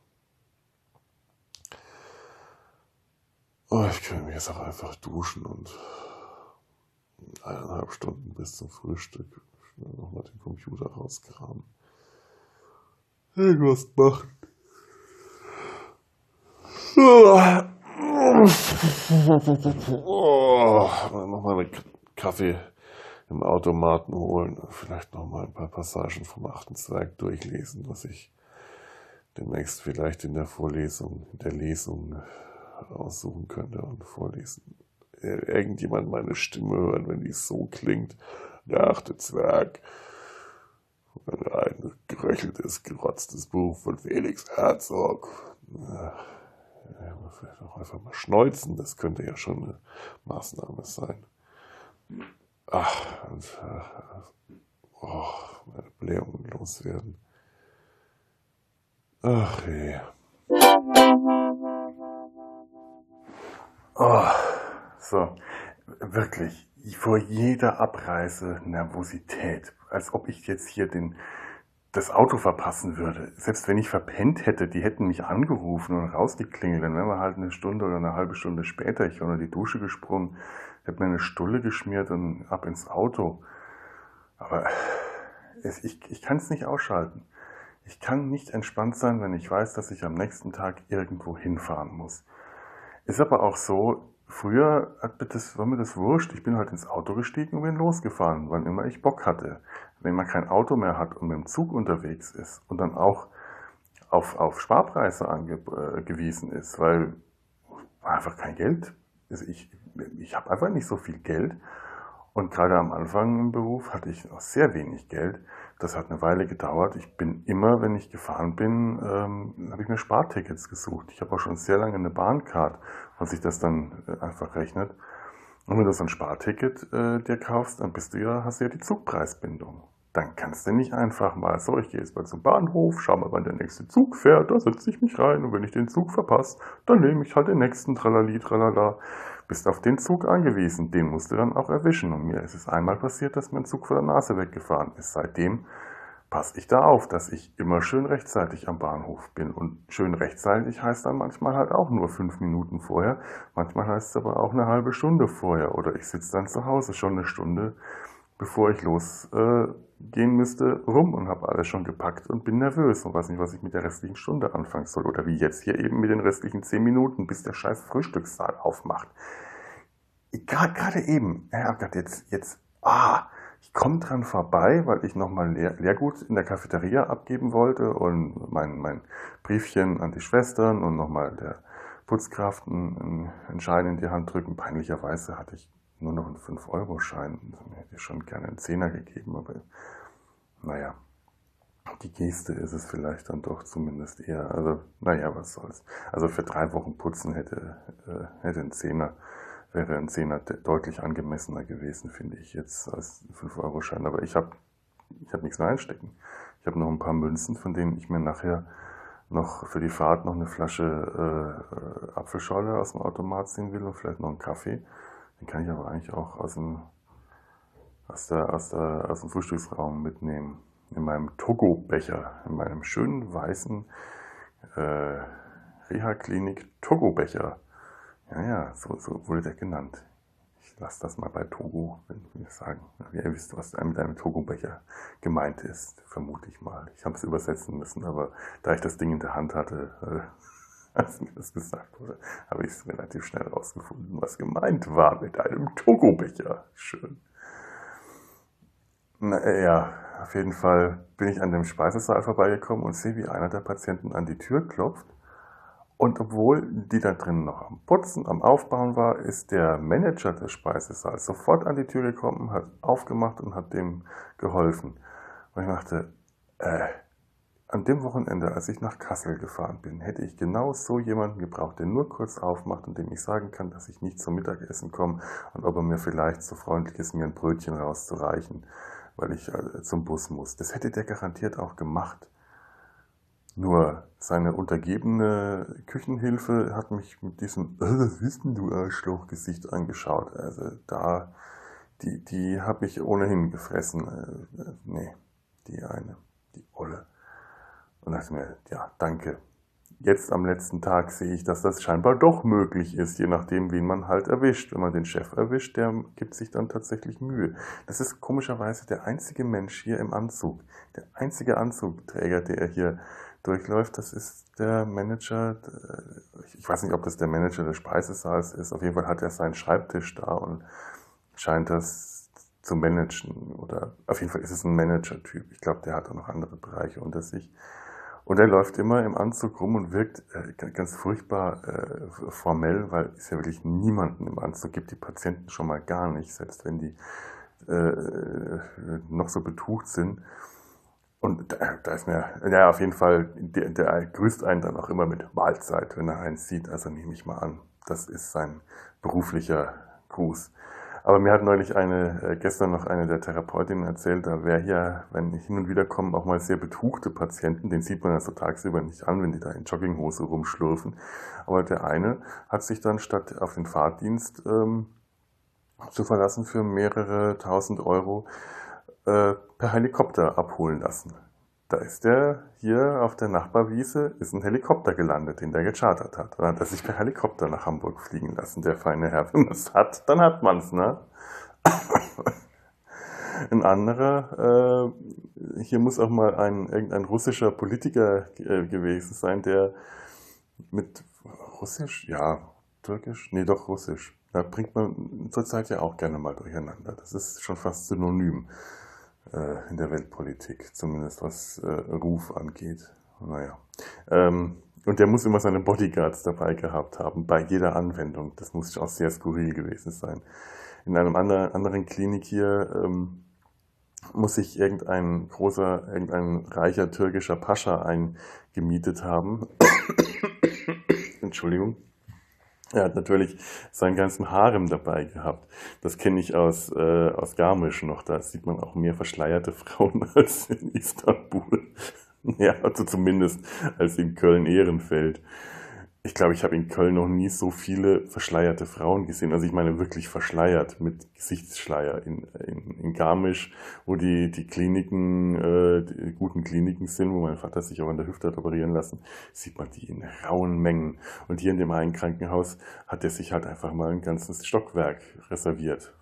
Oh, ich könnte jetzt auch einfach duschen und eineinhalb Stunden bis zum Frühstück schnell nochmal den Computer rauskramen. Irgendwas machen. Oh, nochmal einen Kaffee im Automaten holen. Vielleicht nochmal ein paar Passagen vom achten Zweig durchlesen, was ich demnächst vielleicht in der Vorlesung, in der Lesung aussuchen könnte und vorlesen. Irgendjemand meine Stimme hören, wenn die so klingt. Der achte Zwerg. Ein geröcheltes, gerotztes Buch von Felix Herzog. Vielleicht auch einfach mal schneuzen, das könnte ja schon eine Maßnahme sein. Ach, und, äh, oh, meine Blähungen loswerden. Ach je. Oh, so, wirklich, vor jeder Abreise Nervosität, als ob ich jetzt hier den, das Auto verpassen würde. Selbst wenn ich verpennt hätte, die hätten mich angerufen und rausgeklingelt, dann wären wir halt eine Stunde oder eine halbe Stunde später. Ich wäre unter die Dusche gesprungen, hätte mir eine Stulle geschmiert und ab ins Auto. Aber es, ich, ich kann es nicht ausschalten. Ich kann nicht entspannt sein, wenn ich weiß, dass ich am nächsten Tag irgendwo hinfahren muss. Ist aber auch so, früher hat mir das, war mir das wurscht. Ich bin halt ins Auto gestiegen und bin losgefahren, wann immer ich Bock hatte. Wenn man kein Auto mehr hat und mit dem Zug unterwegs ist und dann auch auf, auf Sparpreise angewiesen äh, ist, weil einfach kein Geld ist. Ich, ich habe einfach nicht so viel Geld. Und gerade am Anfang im Beruf hatte ich noch sehr wenig Geld. Das hat eine Weile gedauert. Ich bin immer, wenn ich gefahren bin, ähm, habe ich mir Spartickets gesucht. Ich habe auch schon sehr lange eine Bahncard, was sich das dann äh, einfach rechnet. Und wenn du so ein Sparticket äh, dir kaufst, dann bist du ja, hast du ja die Zugpreisbindung. Dann kannst du nicht einfach mal so, ich gehe jetzt mal zum Bahnhof, schau mal, wann der nächste Zug fährt, da setze ich mich rein und wenn ich den Zug verpasse, dann nehme ich halt den nächsten Tralali, Tralala bist auf den Zug angewiesen, den musst du dann auch erwischen. Und mir ist es einmal passiert, dass mein Zug vor der Nase weggefahren ist. Seitdem passe ich da auf, dass ich immer schön rechtzeitig am Bahnhof bin. Und schön rechtzeitig heißt dann manchmal halt auch nur fünf Minuten vorher. Manchmal heißt es aber auch eine halbe Stunde vorher. Oder ich sitze dann zu Hause schon eine Stunde, bevor ich losgehen äh, müsste, rum und habe alles schon gepackt und bin nervös und weiß nicht, was ich mit der restlichen Stunde anfangen soll. Oder wie jetzt hier eben mit den restlichen zehn Minuten, bis der scheiß Frühstückssaal aufmacht. Gerade eben, ja, jetzt, jetzt, ah, ich komme dran vorbei, weil ich nochmal Lehr Lehrgut in der Cafeteria abgeben wollte und mein, mein Briefchen an die Schwestern und nochmal der Putzkraft einen, einen Schein in die Hand drücken. Peinlicherweise hatte ich nur noch einen 5-Euro-Schein. Mir hätte ich schon gerne einen Zehner gegeben, aber naja, die Geste ist es vielleicht dann doch zumindest eher. Also, naja, was soll's. Also für drei Wochen putzen hätte, äh, hätte ein Zehner wäre ein Zehner deutlich angemessener gewesen, finde ich jetzt, als 5-Euro-Schein. Aber ich habe ich hab nichts mehr einstecken. Ich habe noch ein paar Münzen, von denen ich mir nachher noch für die Fahrt noch eine Flasche äh, Apfelschorle aus dem Automat ziehen will und vielleicht noch einen Kaffee. Den kann ich aber eigentlich auch aus dem, aus der, aus der, aus dem Frühstücksraum mitnehmen. In meinem Togo-Becher, in meinem schönen weißen äh, Reha-Klinik Togo-Becher. Ja, ja, so, so wurde der genannt. Ich lasse das mal bei Togo, wenn wir sagen. Ihr wisst, was mit einem Togo-Becher gemeint ist, vermute ich mal. Ich habe es übersetzen müssen, aber da ich das Ding in der Hand hatte, äh, als mir das gesagt wurde, habe ich es relativ schnell rausgefunden, was gemeint war mit einem Togo-Becher. Schön. Na, äh, ja, auf jeden Fall bin ich an dem Speisesaal vorbeigekommen und sehe, wie einer der Patienten an die Tür klopft und obwohl die da drin noch am Putzen, am Aufbauen war, ist der Manager des Speisesaals sofort an die Tür gekommen, hat aufgemacht und hat dem geholfen. Und ich dachte, äh, an dem Wochenende, als ich nach Kassel gefahren bin, hätte ich genau so jemanden gebraucht, der nur kurz aufmacht und dem ich sagen kann, dass ich nicht zum Mittagessen komme und ob er mir vielleicht so freundlich ist, mir ein Brötchen rauszureichen, weil ich äh, zum Bus muss. Das hätte der garantiert auch gemacht. Nur seine untergebene Küchenhilfe hat mich mit diesem äh, Was bist denn du Arschlochgesicht angeschaut. Also da, die, die habe ich ohnehin gefressen. Äh, nee, die eine, die Olle. Und dachte mir, ja, danke. Jetzt am letzten Tag sehe ich, dass das scheinbar doch möglich ist, je nachdem, wen man halt erwischt. Wenn man den Chef erwischt, der gibt sich dann tatsächlich Mühe. Das ist komischerweise der einzige Mensch hier im Anzug, der einzige Anzugträger, der hier durchläuft, das ist der Manager, ich weiß nicht, ob das der Manager des Speisesaals ist, auf jeden Fall hat er seinen Schreibtisch da und scheint das zu managen oder auf jeden Fall ist es ein Manager-Typ. Ich glaube, der hat auch noch andere Bereiche unter sich. Und er läuft immer im Anzug rum und wirkt äh, ganz furchtbar äh, formell, weil es ja wirklich niemanden im Anzug gibt, die Patienten schon mal gar nicht, selbst wenn die äh, noch so betucht sind. Und da, da, ist mir, ja, auf jeden Fall, der, der grüßt einen dann auch immer mit Mahlzeit, wenn er einen sieht. Also nehme ich mal an, das ist sein beruflicher Gruß. Aber mir hat neulich eine, äh, gestern noch eine der Therapeutinnen erzählt, da wäre hier, wenn hin und wieder kommen, auch mal sehr betuchte Patienten, den sieht man ja so tagsüber nicht an, wenn die da in Jogginghose rumschlurfen. Aber der eine hat sich dann statt auf den Fahrdienst ähm, zu verlassen für mehrere tausend Euro äh, per Helikopter abholen lassen. Da ist der hier auf der Nachbarwiese, ist ein Helikopter gelandet, den der gechartert hat. Dann hat er sich per Helikopter nach Hamburg fliegen lassen, der feine Herr. Wenn man es hat, dann hat man es, ne? ein anderer, äh, hier muss auch mal ein, irgendein russischer Politiker äh, gewesen sein, der mit Russisch, ja, Türkisch, nee, doch Russisch. Da bringt man zurzeit ja auch gerne mal durcheinander. Das ist schon fast synonym äh, in der Weltpolitik, zumindest was äh, Ruf angeht. Naja. Ähm, und der muss immer seine Bodyguards dabei gehabt haben, bei jeder Anwendung. Das muss auch sehr skurril gewesen sein. In einem anderen, anderen Klinik hier ähm, muss sich irgendein großer, irgendein reicher türkischer Pascha eingemietet haben. Entschuldigung. Er hat natürlich seinen ganzen Harem dabei gehabt. Das kenne ich aus, äh, aus Garmisch noch. Da sieht man auch mehr verschleierte Frauen als in Istanbul. ja, also zumindest als in Köln-Ehrenfeld ich glaube, ich habe in Köln noch nie so viele verschleierte Frauen gesehen. Also ich meine wirklich verschleiert mit Gesichtsschleier in, in, in Garmisch, wo die, die Kliniken, äh, die guten Kliniken sind, wo mein Vater sich auch an der Hüfte hat operieren lassen, sieht man die in rauen Mengen. Und hier in dem einen Krankenhaus hat er sich halt einfach mal ein ganzes Stockwerk reserviert.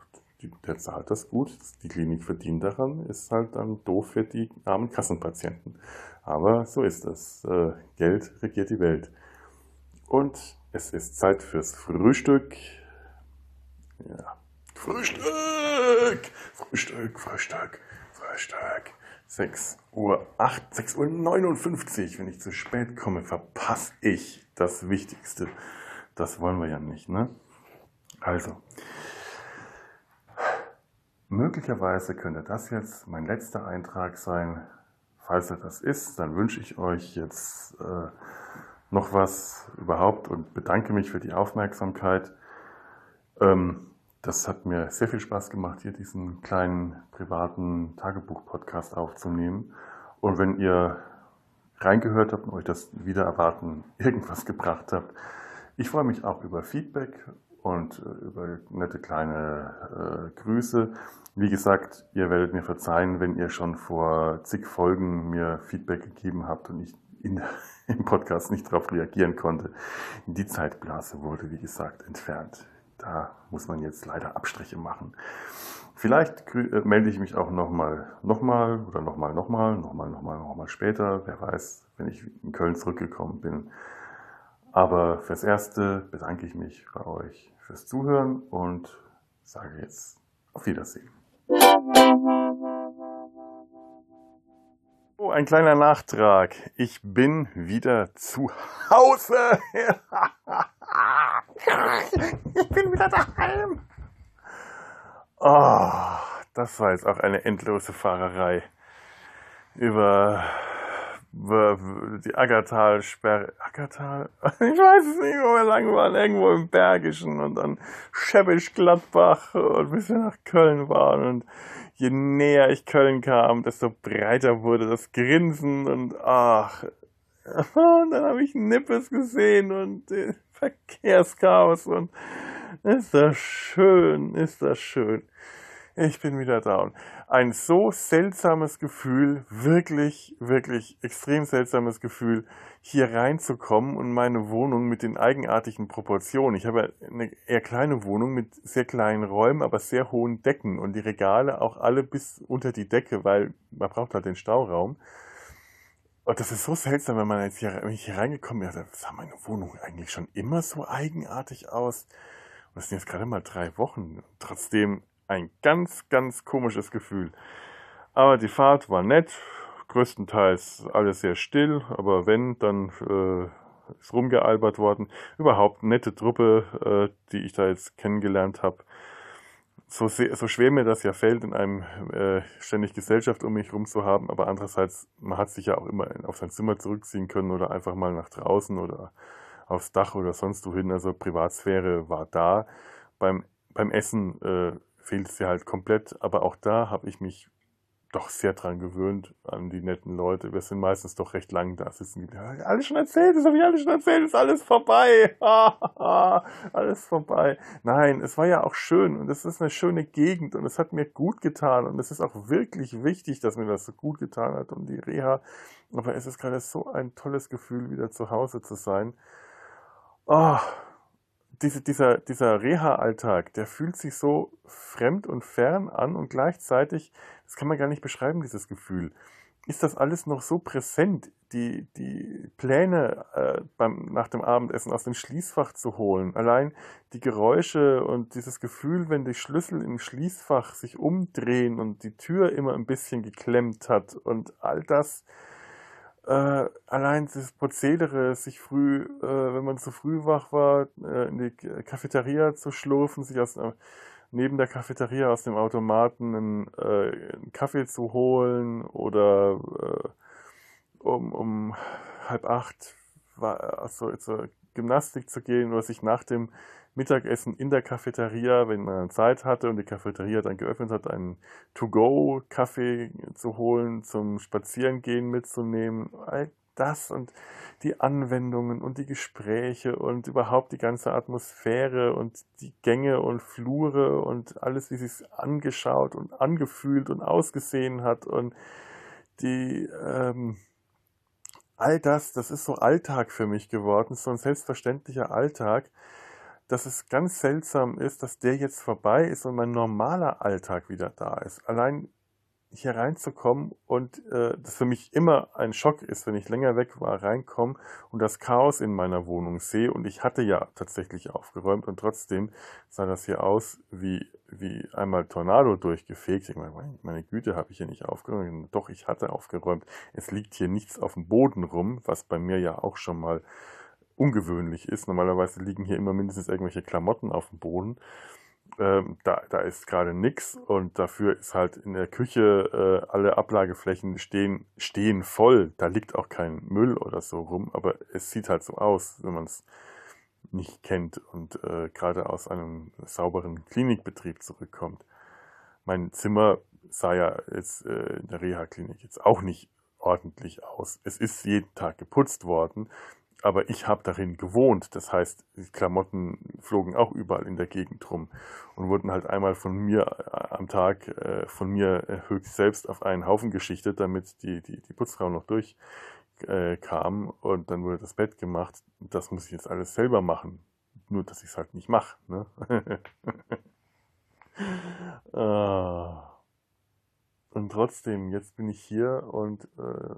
Der zahlt das gut, die Klinik verdient daran, ist halt dann doof für die armen Kassenpatienten. Aber so ist das. Äh, Geld regiert die Welt. Und es ist Zeit fürs Frühstück. Ja. Frühstück! Frühstück, Frühstück, Frühstück. 6 Uhr 8, 6 Uhr 59. Wenn ich zu spät komme, verpasse ich das Wichtigste. Das wollen wir ja nicht, ne? Also. Möglicherweise könnte das jetzt mein letzter Eintrag sein. Falls er das ist, dann wünsche ich euch jetzt äh, noch was überhaupt und bedanke mich für die Aufmerksamkeit. Ähm, das hat mir sehr viel Spaß gemacht, hier diesen kleinen privaten Tagebuch-Podcast aufzunehmen. Und wenn ihr reingehört habt und euch das wieder erwarten irgendwas gebracht habt, ich freue mich auch über Feedback und äh, über nette kleine äh, Grüße. Wie gesagt, ihr werdet mir verzeihen, wenn ihr schon vor zig Folgen mir Feedback gegeben habt und ich in, im Podcast nicht darauf reagieren konnte. Die Zeitblase wurde, wie gesagt, entfernt. Da muss man jetzt leider Abstriche machen. Vielleicht äh, melde ich mich auch nochmal, nochmal oder nochmal, nochmal, nochmal, nochmal, nochmal später. Wer weiß, wenn ich in Köln zurückgekommen bin. Aber fürs Erste bedanke ich mich bei euch fürs Zuhören und sage jetzt auf Wiedersehen. Oh, ein kleiner Nachtrag. Ich bin wieder zu Hause. ich bin wieder daheim. Oh, das war jetzt auch eine endlose Fahrerei über die Aggertalsperre. Aggertal? Ich weiß es nicht, wo wir lang waren. Irgendwo im Bergischen und dann Schäbisch Gladbach und bis wir nach Köln waren. Und je näher ich Köln kam, desto breiter wurde das Grinsen und ach. Und dann habe ich Nippes gesehen und Verkehrschaos und ist das schön, ist das schön. Ich bin wieder da. Ein so seltsames Gefühl, wirklich, wirklich extrem seltsames Gefühl, hier reinzukommen und meine Wohnung mit den eigenartigen Proportionen. Ich habe eine eher kleine Wohnung mit sehr kleinen Räumen, aber sehr hohen Decken und die Regale auch alle bis unter die Decke, weil man braucht halt den Stauraum. Und das ist so seltsam, wenn man jetzt hier, wenn ich hier reingekommen bin, sah meine Wohnung eigentlich schon immer so eigenartig aus. Und das sind jetzt gerade mal drei Wochen. Trotzdem ein ganz, ganz komisches Gefühl. Aber die Fahrt war nett, größtenteils alles sehr still, aber wenn, dann äh, ist rumgealbert worden. Überhaupt nette Truppe, äh, die ich da jetzt kennengelernt habe. So, so schwer mir das ja fällt, in einem äh, ständig Gesellschaft um mich rum zu haben, aber andererseits, man hat sich ja auch immer auf sein Zimmer zurückziehen können oder einfach mal nach draußen oder aufs Dach oder sonst wohin. Also Privatsphäre war da. Beim, beim Essen äh, fehlt es ja halt komplett. Aber auch da habe ich mich doch sehr dran gewöhnt an die netten Leute. Wir sind meistens doch recht lang da sitzen. Alles schon erzählt, das habe ich alles schon erzählt, ist alles vorbei. alles vorbei. Nein, es war ja auch schön und es ist eine schöne Gegend und es hat mir gut getan und es ist auch wirklich wichtig, dass mir das so gut getan hat und die Reha. Aber es ist gerade so ein tolles Gefühl, wieder zu Hause zu sein. Oh, diese, dieser, dieser Reha-Alltag, der fühlt sich so fremd und fern an und gleichzeitig, das kann man gar nicht beschreiben, dieses Gefühl. Ist das alles noch so präsent, die, die Pläne äh, beim, nach dem Abendessen aus dem Schließfach zu holen? Allein die Geräusche und dieses Gefühl, wenn die Schlüssel im Schließfach sich umdrehen und die Tür immer ein bisschen geklemmt hat und all das, äh, allein das Prozedere, sich früh, äh, wenn man zu früh wach war, äh, in die Cafeteria zu schlurfen, sich aus, äh, neben der Cafeteria aus dem Automaten einen, äh, einen Kaffee zu holen oder äh, um, um halb acht war, also zur Gymnastik zu gehen oder sich nach dem Mittagessen in der Cafeteria, wenn man Zeit hatte und die Cafeteria dann geöffnet hat, einen To-Go-Kaffee zu holen, zum Spazierengehen mitzunehmen. All das und die Anwendungen und die Gespräche und überhaupt die ganze Atmosphäre und die Gänge und Flure und alles, wie sich angeschaut und angefühlt und ausgesehen hat und die ähm, all das, das ist so Alltag für mich geworden, so ein selbstverständlicher Alltag, dass es ganz seltsam ist, dass der jetzt vorbei ist und mein normaler Alltag wieder da ist. Allein hier reinzukommen und äh, das für mich immer ein Schock ist, wenn ich länger weg war, reinkomme und das Chaos in meiner Wohnung sehe und ich hatte ja tatsächlich aufgeräumt und trotzdem sah das hier aus wie, wie einmal Tornado durchgefegt. Ich meine, meine Güte, habe ich hier nicht aufgeräumt. Doch, ich hatte aufgeräumt. Es liegt hier nichts auf dem Boden rum, was bei mir ja auch schon mal ungewöhnlich ist. Normalerweise liegen hier immer mindestens irgendwelche Klamotten auf dem Boden. Ähm, da, da ist gerade nichts und dafür ist halt in der Küche äh, alle Ablageflächen stehen, stehen voll. Da liegt auch kein Müll oder so rum, aber es sieht halt so aus, wenn man es nicht kennt und äh, gerade aus einem sauberen Klinikbetrieb zurückkommt. Mein Zimmer sah ja jetzt äh, in der Reha-Klinik jetzt auch nicht ordentlich aus. Es ist jeden Tag geputzt worden, aber ich habe darin gewohnt. Das heißt, die Klamotten flogen auch überall in der Gegend rum und wurden halt einmal von mir äh, am Tag äh, von mir äh, höchst selbst auf einen Haufen geschichtet, damit die, die, die Putzfrau noch durchkam äh, und dann wurde das Bett gemacht. Das muss ich jetzt alles selber machen. Nur, dass ich es halt nicht mache. Ne? ah. Und trotzdem, jetzt bin ich hier und äh,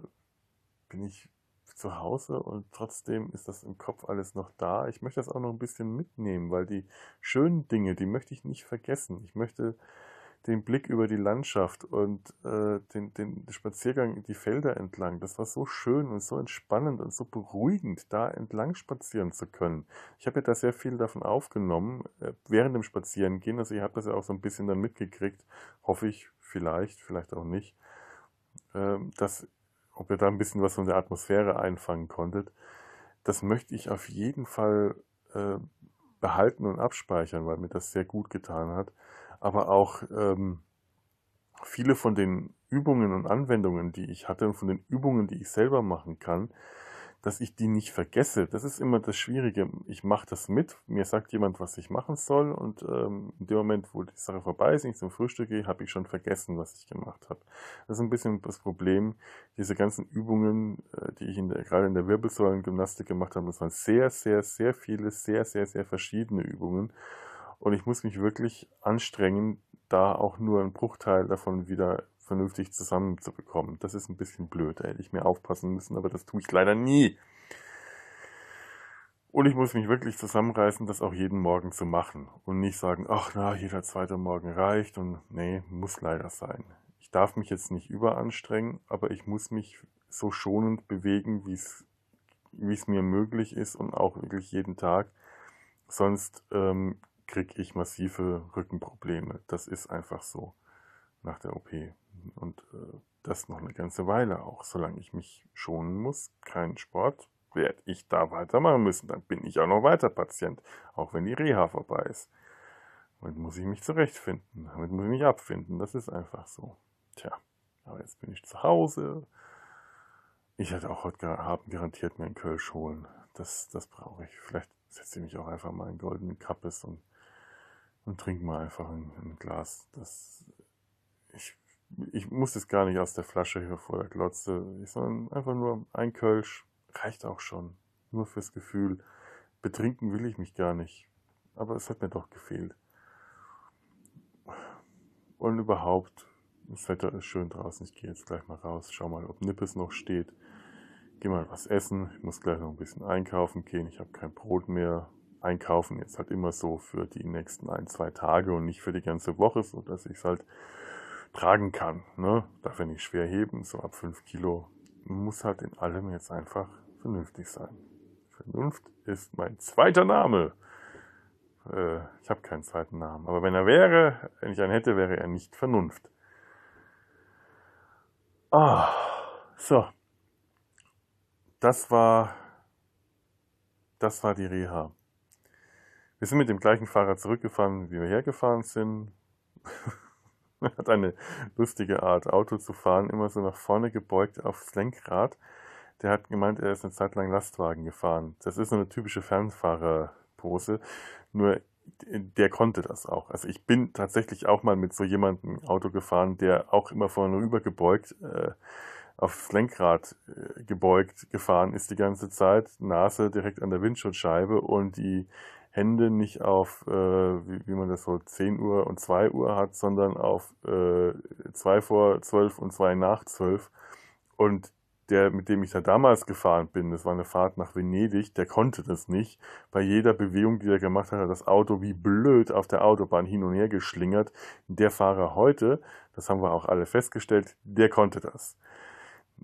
bin ich zu Hause und trotzdem ist das im Kopf alles noch da. Ich möchte das auch noch ein bisschen mitnehmen, weil die schönen Dinge, die möchte ich nicht vergessen. Ich möchte den Blick über die Landschaft und äh, den, den Spaziergang die Felder entlang. Das war so schön und so entspannend und so beruhigend, da entlang spazieren zu können. Ich habe ja da sehr viel davon aufgenommen äh, während dem Spazierengehen. Also ich habe das ja auch so ein bisschen dann mitgekriegt, hoffe ich, vielleicht, vielleicht auch nicht, äh, dass ob ihr da ein bisschen was von der Atmosphäre einfangen konntet. Das möchte ich auf jeden Fall äh, behalten und abspeichern, weil mir das sehr gut getan hat. Aber auch ähm, viele von den Übungen und Anwendungen, die ich hatte und von den Übungen, die ich selber machen kann, dass ich die nicht vergesse. Das ist immer das Schwierige. Ich mache das mit, mir sagt jemand, was ich machen soll und ähm, in dem Moment, wo die Sache vorbei ist, ich zum Frühstück gehe, habe ich schon vergessen, was ich gemacht habe. Das ist ein bisschen das Problem. Diese ganzen Übungen, äh, die ich in der, gerade in der Wirbelsäulengymnastik gemacht habe, das waren sehr, sehr, sehr viele, sehr, sehr, sehr verschiedene Übungen. Und ich muss mich wirklich anstrengen, da auch nur einen Bruchteil davon wieder vernünftig zusammenzubekommen. Das ist ein bisschen blöd, da hätte ich mir aufpassen müssen, aber das tue ich leider nie. Und ich muss mich wirklich zusammenreißen, das auch jeden Morgen zu machen und nicht sagen, ach na, jeder zweite Morgen reicht und nee, muss leider sein. Ich darf mich jetzt nicht überanstrengen, aber ich muss mich so schonend bewegen, wie es mir möglich ist und auch wirklich jeden Tag. Sonst ähm, kriege ich massive Rückenprobleme. Das ist einfach so nach der OP. Und äh, das noch eine ganze Weile auch. Solange ich mich schonen muss, keinen Sport, werde ich da weitermachen müssen. Dann bin ich auch noch weiter Patient, auch wenn die Reha vorbei ist. Damit muss ich mich zurechtfinden. Damit muss ich mich abfinden. Das ist einfach so. Tja, aber jetzt bin ich zu Hause. Ich hätte auch heute haben garantiert mir einen Kölsch holen. Das, das brauche ich. Vielleicht setze ich mich auch einfach mal in goldenen Kappes und, und trinke mal einfach ein, ein Glas. Das, ich ich muss es gar nicht aus der Flasche hier vor der Glotze, sondern einfach nur ein Kölsch reicht auch schon. Nur fürs Gefühl. Betrinken will ich mich gar nicht. Aber es hat mir doch gefehlt. Und überhaupt, das Wetter ist schön draußen. Ich gehe jetzt gleich mal raus, schau mal, ob Nippes noch steht. Geh mal was essen. Ich muss gleich noch ein bisschen einkaufen gehen. Ich habe kein Brot mehr. Einkaufen jetzt halt immer so für die nächsten ein, zwei Tage und nicht für die ganze Woche, so dass ich es halt tragen kann. Ne? Darf er nicht schwer heben, so ab 5 Kilo. Muss halt in allem jetzt einfach vernünftig sein. Vernunft ist mein zweiter Name. Äh, ich habe keinen zweiten Namen. Aber wenn er wäre, wenn ich einen hätte, wäre er nicht Vernunft. Ah, so. Das war, das war die Reha. Wir sind mit dem gleichen Fahrer zurückgefahren, wie wir hergefahren sind. hat eine lustige Art, Auto zu fahren, immer so nach vorne gebeugt aufs Lenkrad. Der hat gemeint, er ist eine Zeit lang Lastwagen gefahren. Das ist so eine typische Fernfahrerpose. Nur der konnte das auch. Also ich bin tatsächlich auch mal mit so jemandem Auto gefahren, der auch immer vorne rüber gebeugt, äh, aufs Lenkrad äh, gebeugt gefahren ist die ganze Zeit, Nase direkt an der Windschutzscheibe und die Hände nicht auf, äh, wie, wie, man das so 10 Uhr und 2 Uhr hat, sondern auf äh, 2 vor 12 und 2 nach 12. Und der, mit dem ich da damals gefahren bin, das war eine Fahrt nach Venedig, der konnte das nicht. Bei jeder Bewegung, die er gemacht hat, hat das Auto wie blöd auf der Autobahn hin und her geschlingert. Der Fahrer heute, das haben wir auch alle festgestellt, der konnte das.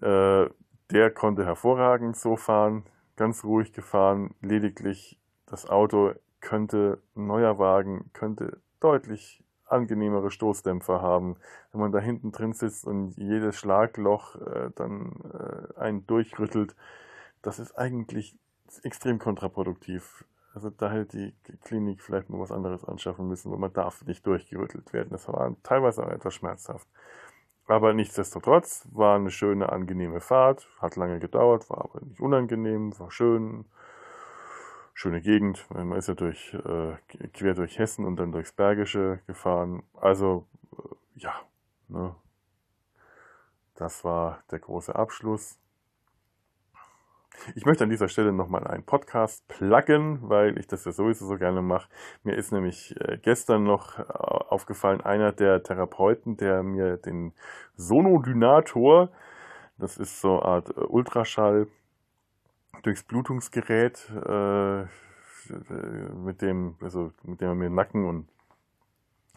Äh, der konnte hervorragend so fahren, ganz ruhig gefahren, lediglich das Auto könnte, ein neuer Wagen könnte deutlich angenehmere Stoßdämpfer haben. Wenn man da hinten drin sitzt und jedes Schlagloch äh, dann äh, einen durchrüttelt, das ist eigentlich extrem kontraproduktiv. Also da hätte die Klinik vielleicht mal was anderes anschaffen müssen, weil man darf nicht durchgerüttelt werden. Das war teilweise auch etwas schmerzhaft. Aber nichtsdestotrotz war eine schöne, angenehme Fahrt, hat lange gedauert, war aber nicht unangenehm, war schön, schöne Gegend. Man ist ja durch, äh, quer durch Hessen und dann durchs Bergische gefahren. Also, äh, ja, ne, das war der große Abschluss. Ich möchte an dieser Stelle nochmal einen Podcast pluggen, weil ich das ja sowieso so gerne mache. Mir ist nämlich äh, gestern noch äh, aufgefallen, einer der Therapeuten, der mir den Sonodynator, das ist so eine Art äh, Ultraschall, durchs Blutungsgerät, äh, mit dem, also mit dem er mir Nacken und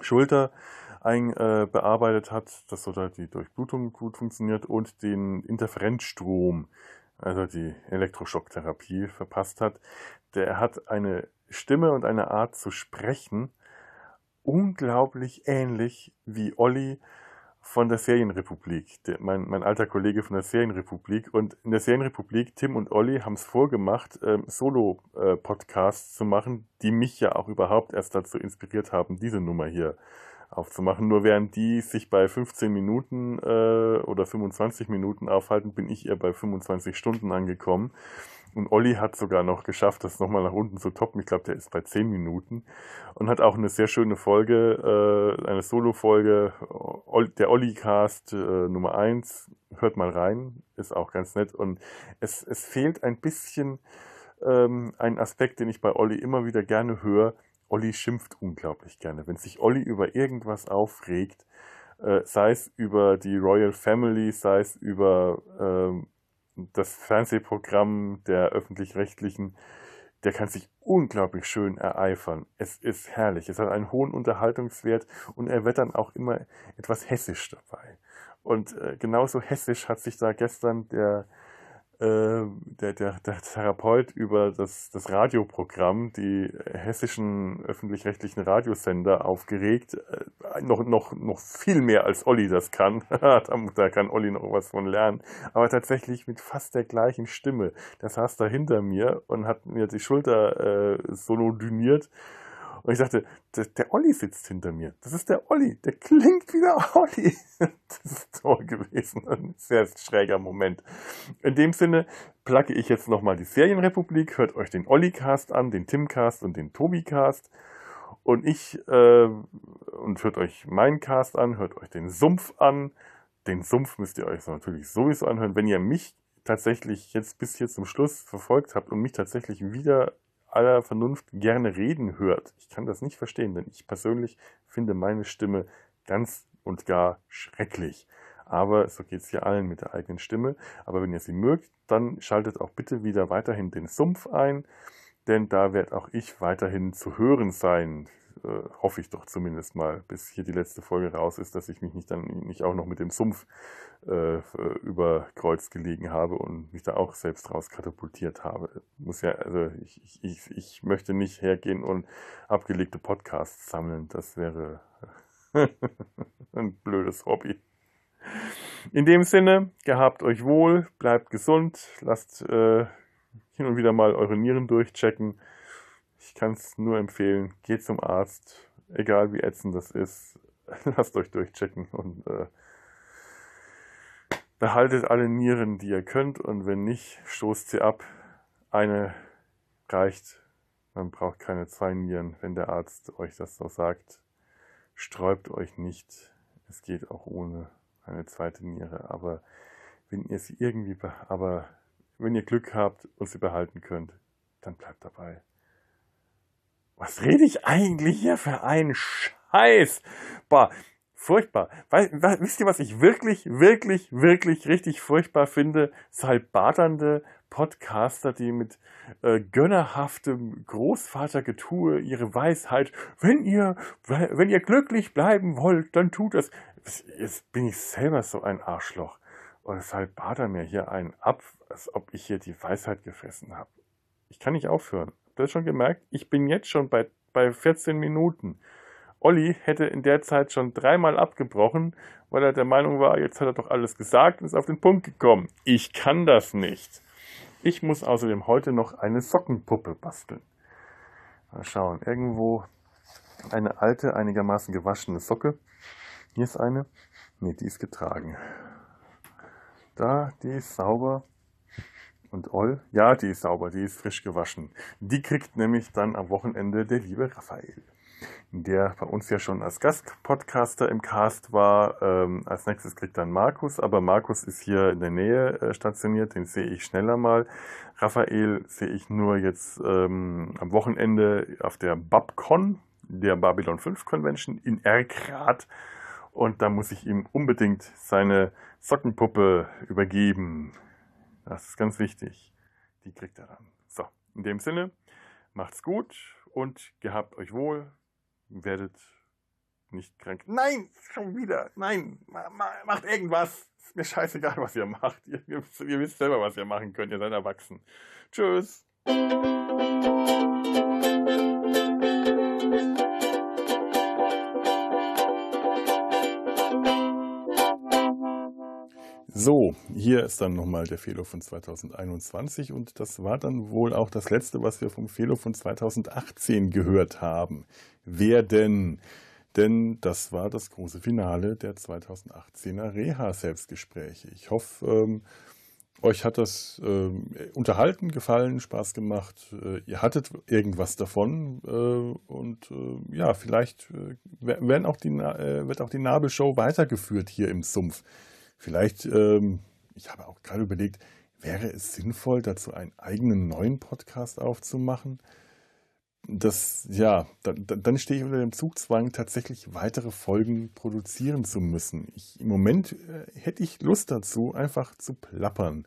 Schulter ein, äh, bearbeitet hat, dass so da die Durchblutung gut funktioniert und den Interferenzstrom, also die Elektroschocktherapie verpasst hat. Der hat eine Stimme und eine Art zu sprechen unglaublich ähnlich wie Olli von der Serienrepublik, der, mein, mein alter Kollege von der Serienrepublik. Und in der Serienrepublik, Tim und Olli haben es vorgemacht, ähm, Solo-Podcasts äh, zu machen, die mich ja auch überhaupt erst dazu inspiriert haben, diese Nummer hier aufzumachen. Nur während die sich bei 15 Minuten äh, oder 25 Minuten aufhalten, bin ich eher bei 25 Stunden angekommen. Und Olli hat sogar noch geschafft, das nochmal nach unten zu toppen. Ich glaube, der ist bei 10 Minuten und hat auch eine sehr schöne Folge, äh, eine Solo-Folge, der Olli-Cast äh, Nummer 1. Hört mal rein, ist auch ganz nett. Und es, es fehlt ein bisschen ähm, ein Aspekt, den ich bei Olli immer wieder gerne höre. Olli schimpft unglaublich gerne. Wenn sich Olli über irgendwas aufregt, äh, sei es über die Royal Family, sei es über ähm, das Fernsehprogramm der öffentlich-rechtlichen, der kann sich unglaublich schön ereifern. Es ist herrlich. Es hat einen hohen Unterhaltungswert und er wird dann auch immer etwas hessisch dabei. Und äh, genauso hessisch hat sich da gestern der äh, der, der, der Therapeut über das, das Radioprogramm, die hessischen öffentlich-rechtlichen Radiosender aufgeregt. Äh, noch, noch, noch viel mehr als Olli das kann. da kann Olli noch was von lernen. Aber tatsächlich mit fast der gleichen Stimme. Der saß da hinter mir und hat mir die Schulter äh, solodiniert. Und ich dachte, der, der Olli sitzt hinter mir. Das ist der Olli. Der klingt wie der Olli. Das ist toll gewesen. Ein sehr schräger Moment. In dem Sinne placke ich jetzt nochmal die Serienrepublik. Hört euch den Olli-Cast an, den Tim-Cast und den Tobi-Cast. Und ich, äh, und hört euch meinen Cast an, hört euch den Sumpf an. Den Sumpf müsst ihr euch natürlich sowieso anhören. Wenn ihr mich tatsächlich jetzt bis hier zum Schluss verfolgt habt und mich tatsächlich wieder aller Vernunft gerne reden hört. Ich kann das nicht verstehen, denn ich persönlich finde meine Stimme ganz und gar schrecklich. Aber so geht es ja allen mit der eigenen Stimme. Aber wenn ihr sie mögt, dann schaltet auch bitte wieder weiterhin den Sumpf ein, denn da werde auch ich weiterhin zu hören sein äh, hoffe ich doch zumindest mal, bis hier die letzte Folge raus ist, dass ich mich nicht dann nicht auch noch mit dem Sumpf äh, über Kreuz gelegen habe und mich da auch selbst raus katapultiert habe. Muss ja, also ich, ich, ich, ich möchte nicht hergehen und abgelegte Podcasts sammeln. Das wäre ein blödes Hobby. In dem Sinne, gehabt euch wohl, bleibt gesund, lasst äh, hin und wieder mal eure Nieren durchchecken. Ich kann es nur empfehlen, geht zum Arzt, egal wie ätzend das ist, lasst euch durchchecken und äh, behaltet alle Nieren, die ihr könnt und wenn nicht, stoßt sie ab. Eine reicht, man braucht keine zwei Nieren, wenn der Arzt euch das so sagt. Sträubt euch nicht, es geht auch ohne eine zweite Niere, aber wenn ihr sie irgendwie, aber wenn ihr Glück habt und sie behalten könnt, dann bleibt dabei. Was rede ich eigentlich hier für einen Scheiß? Boah, furchtbar. Weil, wisst ihr, was ich wirklich, wirklich, wirklich richtig furchtbar finde? Salbadernde Podcaster, die mit äh, gönnerhaftem Großvatergetue ihre Weisheit, wenn ihr, wenn ihr glücklich bleiben wollt, dann tut das. Jetzt bin ich selber so ein Arschloch. Und deshalb badert mir hier einen ab, als ob ich hier die Weisheit gefressen habe. Ich kann nicht aufhören. Du schon gemerkt, ich bin jetzt schon bei, bei 14 Minuten. Olli hätte in der Zeit schon dreimal abgebrochen, weil er der Meinung war, jetzt hat er doch alles gesagt und ist auf den Punkt gekommen. Ich kann das nicht. Ich muss außerdem heute noch eine Sockenpuppe basteln. Mal schauen, irgendwo eine alte, einigermaßen gewaschene Socke. Hier ist eine. Ne, die ist getragen. Da, die ist sauber. Und Oll? Ja, die ist sauber, die ist frisch gewaschen. Die kriegt nämlich dann am Wochenende der liebe Raphael, der bei uns ja schon als Gastpodcaster im Cast war. Ähm, als nächstes kriegt dann Markus, aber Markus ist hier in der Nähe äh, stationiert, den sehe ich schneller mal. Raphael sehe ich nur jetzt ähm, am Wochenende auf der Babcon, der Babylon 5 Convention in Erkrath. Und da muss ich ihm unbedingt seine Sockenpuppe übergeben. Das ist ganz wichtig. Die kriegt er dann. So, in dem Sinne, macht's gut und gehabt euch wohl. Werdet nicht krank. Nein, schon wieder. Nein, macht irgendwas. Ist mir scheißegal, was ihr macht. Ihr, ihr, ihr wisst selber, was ihr machen könnt. Ihr seid erwachsen. Tschüss. So, hier ist dann nochmal der Fehler von 2021 und das war dann wohl auch das letzte, was wir vom Fehler von 2018 gehört haben. Wer denn? Denn das war das große Finale der 2018er Reha-Selbstgespräche. Ich hoffe, ähm, euch hat das ähm, unterhalten, gefallen, Spaß gemacht. Äh, ihr hattet irgendwas davon äh, und äh, ja, vielleicht äh, werden auch die, äh, wird auch die Nabelshow weitergeführt hier im Sumpf. Vielleicht, ähm, ich habe auch gerade überlegt, wäre es sinnvoll, dazu einen eigenen neuen Podcast aufzumachen? Das, ja, dann, dann stehe ich unter dem Zugzwang, tatsächlich weitere Folgen produzieren zu müssen. Ich, Im Moment äh, hätte ich Lust dazu, einfach zu plappern.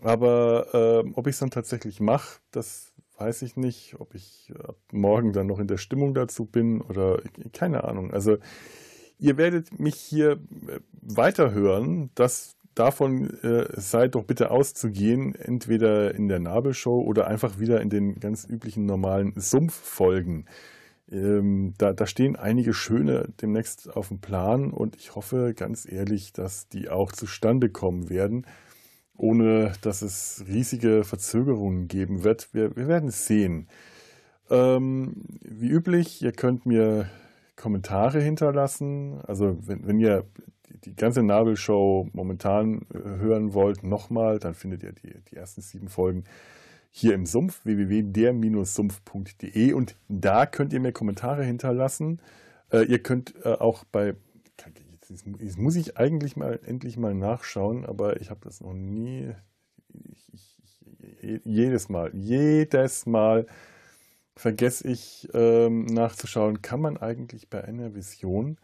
Aber äh, ob ich es dann tatsächlich mache, das weiß ich nicht. Ob ich ab morgen dann noch in der Stimmung dazu bin oder keine Ahnung. Also Ihr werdet mich hier äh, weiterhören. Das davon äh, sei doch bitte auszugehen, entweder in der Nabelshow oder einfach wieder in den ganz üblichen normalen Sumpffolgen. Ähm, da, da stehen einige schöne demnächst auf dem Plan und ich hoffe ganz ehrlich, dass die auch zustande kommen werden, ohne dass es riesige Verzögerungen geben wird. Wir, wir werden es sehen. Ähm, wie üblich, ihr könnt mir Kommentare hinterlassen. Also wenn, wenn ihr die ganze Nabelshow momentan äh, hören wollt, nochmal, dann findet ihr die, die ersten sieben Folgen hier im Sumpf, www.der-sumpf.de und da könnt ihr mir Kommentare hinterlassen. Äh, ihr könnt äh, auch bei, jetzt muss ich eigentlich mal endlich mal nachschauen, aber ich habe das noch nie, ich, ich, jedes Mal, jedes Mal vergesse ich ähm, nachzuschauen, kann man eigentlich bei einer Vision,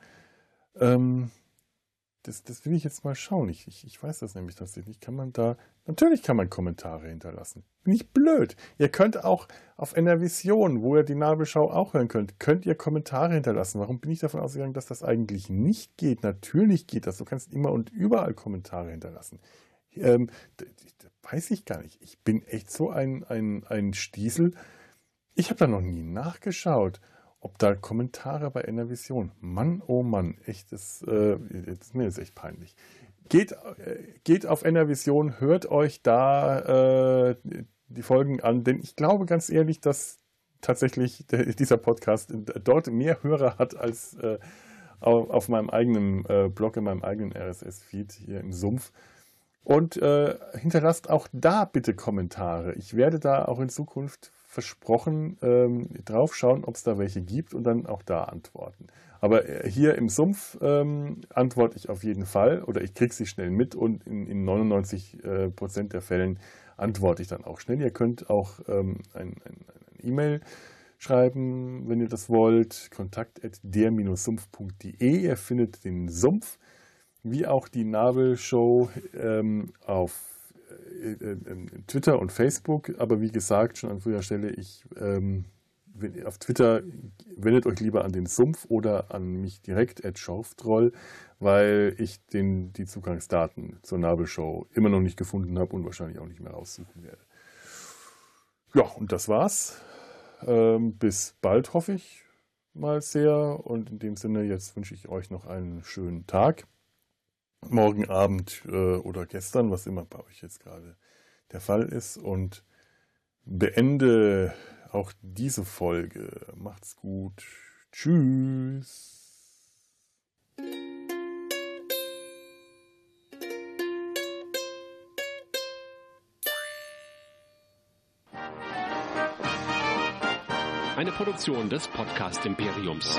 ähm, das, das will ich jetzt mal schauen. Ich, ich, ich weiß das nämlich tatsächlich. Kann man da, natürlich kann man Kommentare hinterlassen. Nicht blöd. Ihr könnt auch auf einer Vision, wo ihr die Nabelschau auch hören könnt, könnt ihr Kommentare hinterlassen. Warum bin ich davon ausgegangen, dass das eigentlich nicht geht? Natürlich geht das. Du kannst immer und überall Kommentare hinterlassen. Ähm, weiß ich gar nicht. Ich bin echt so ein, ein, ein Stiesel. Ich habe da noch nie nachgeschaut, ob da Kommentare bei Enervision. Mann, oh Mann, echt, das, äh, jetzt, mir ist echt peinlich. Geht, äh, geht auf Enervision, hört euch da äh, die Folgen an, denn ich glaube ganz ehrlich, dass tatsächlich der, dieser Podcast dort mehr Hörer hat als äh, auf, auf, meinem eigenen äh, Blog, in meinem eigenen RSS-Feed hier im Sumpf. Und äh, hinterlasst auch da bitte Kommentare. Ich werde da auch in Zukunft versprochen, ähm, draufschauen, ob es da welche gibt und dann auch da antworten. Aber äh, hier im Sumpf ähm, antworte ich auf jeden Fall oder ich kriege sie schnell mit und in, in 99 äh, Prozent der Fällen antworte ich dann auch schnell. Ihr könnt auch ähm, ein, ein, ein E-Mail schreiben, wenn ihr das wollt. Kontakt at der-sumpf.de. Ihr findet den Sumpf wie auch die Nabelshow ähm, auf Twitter und Facebook, aber wie gesagt, schon an früher Stelle, ich ähm, auf Twitter wendet euch lieber an den Sumpf oder an mich direkt at Schorftroll, weil ich den, die Zugangsdaten zur Nabelshow immer noch nicht gefunden habe und wahrscheinlich auch nicht mehr raussuchen werde. Ja, und das war's. Ähm, bis bald hoffe ich mal sehr und in dem Sinne jetzt wünsche ich euch noch einen schönen Tag morgen Abend äh, oder gestern, was immer bei euch jetzt gerade der Fall ist. Und beende auch diese Folge. Macht's gut. Tschüss. Eine Produktion des Podcast Imperiums.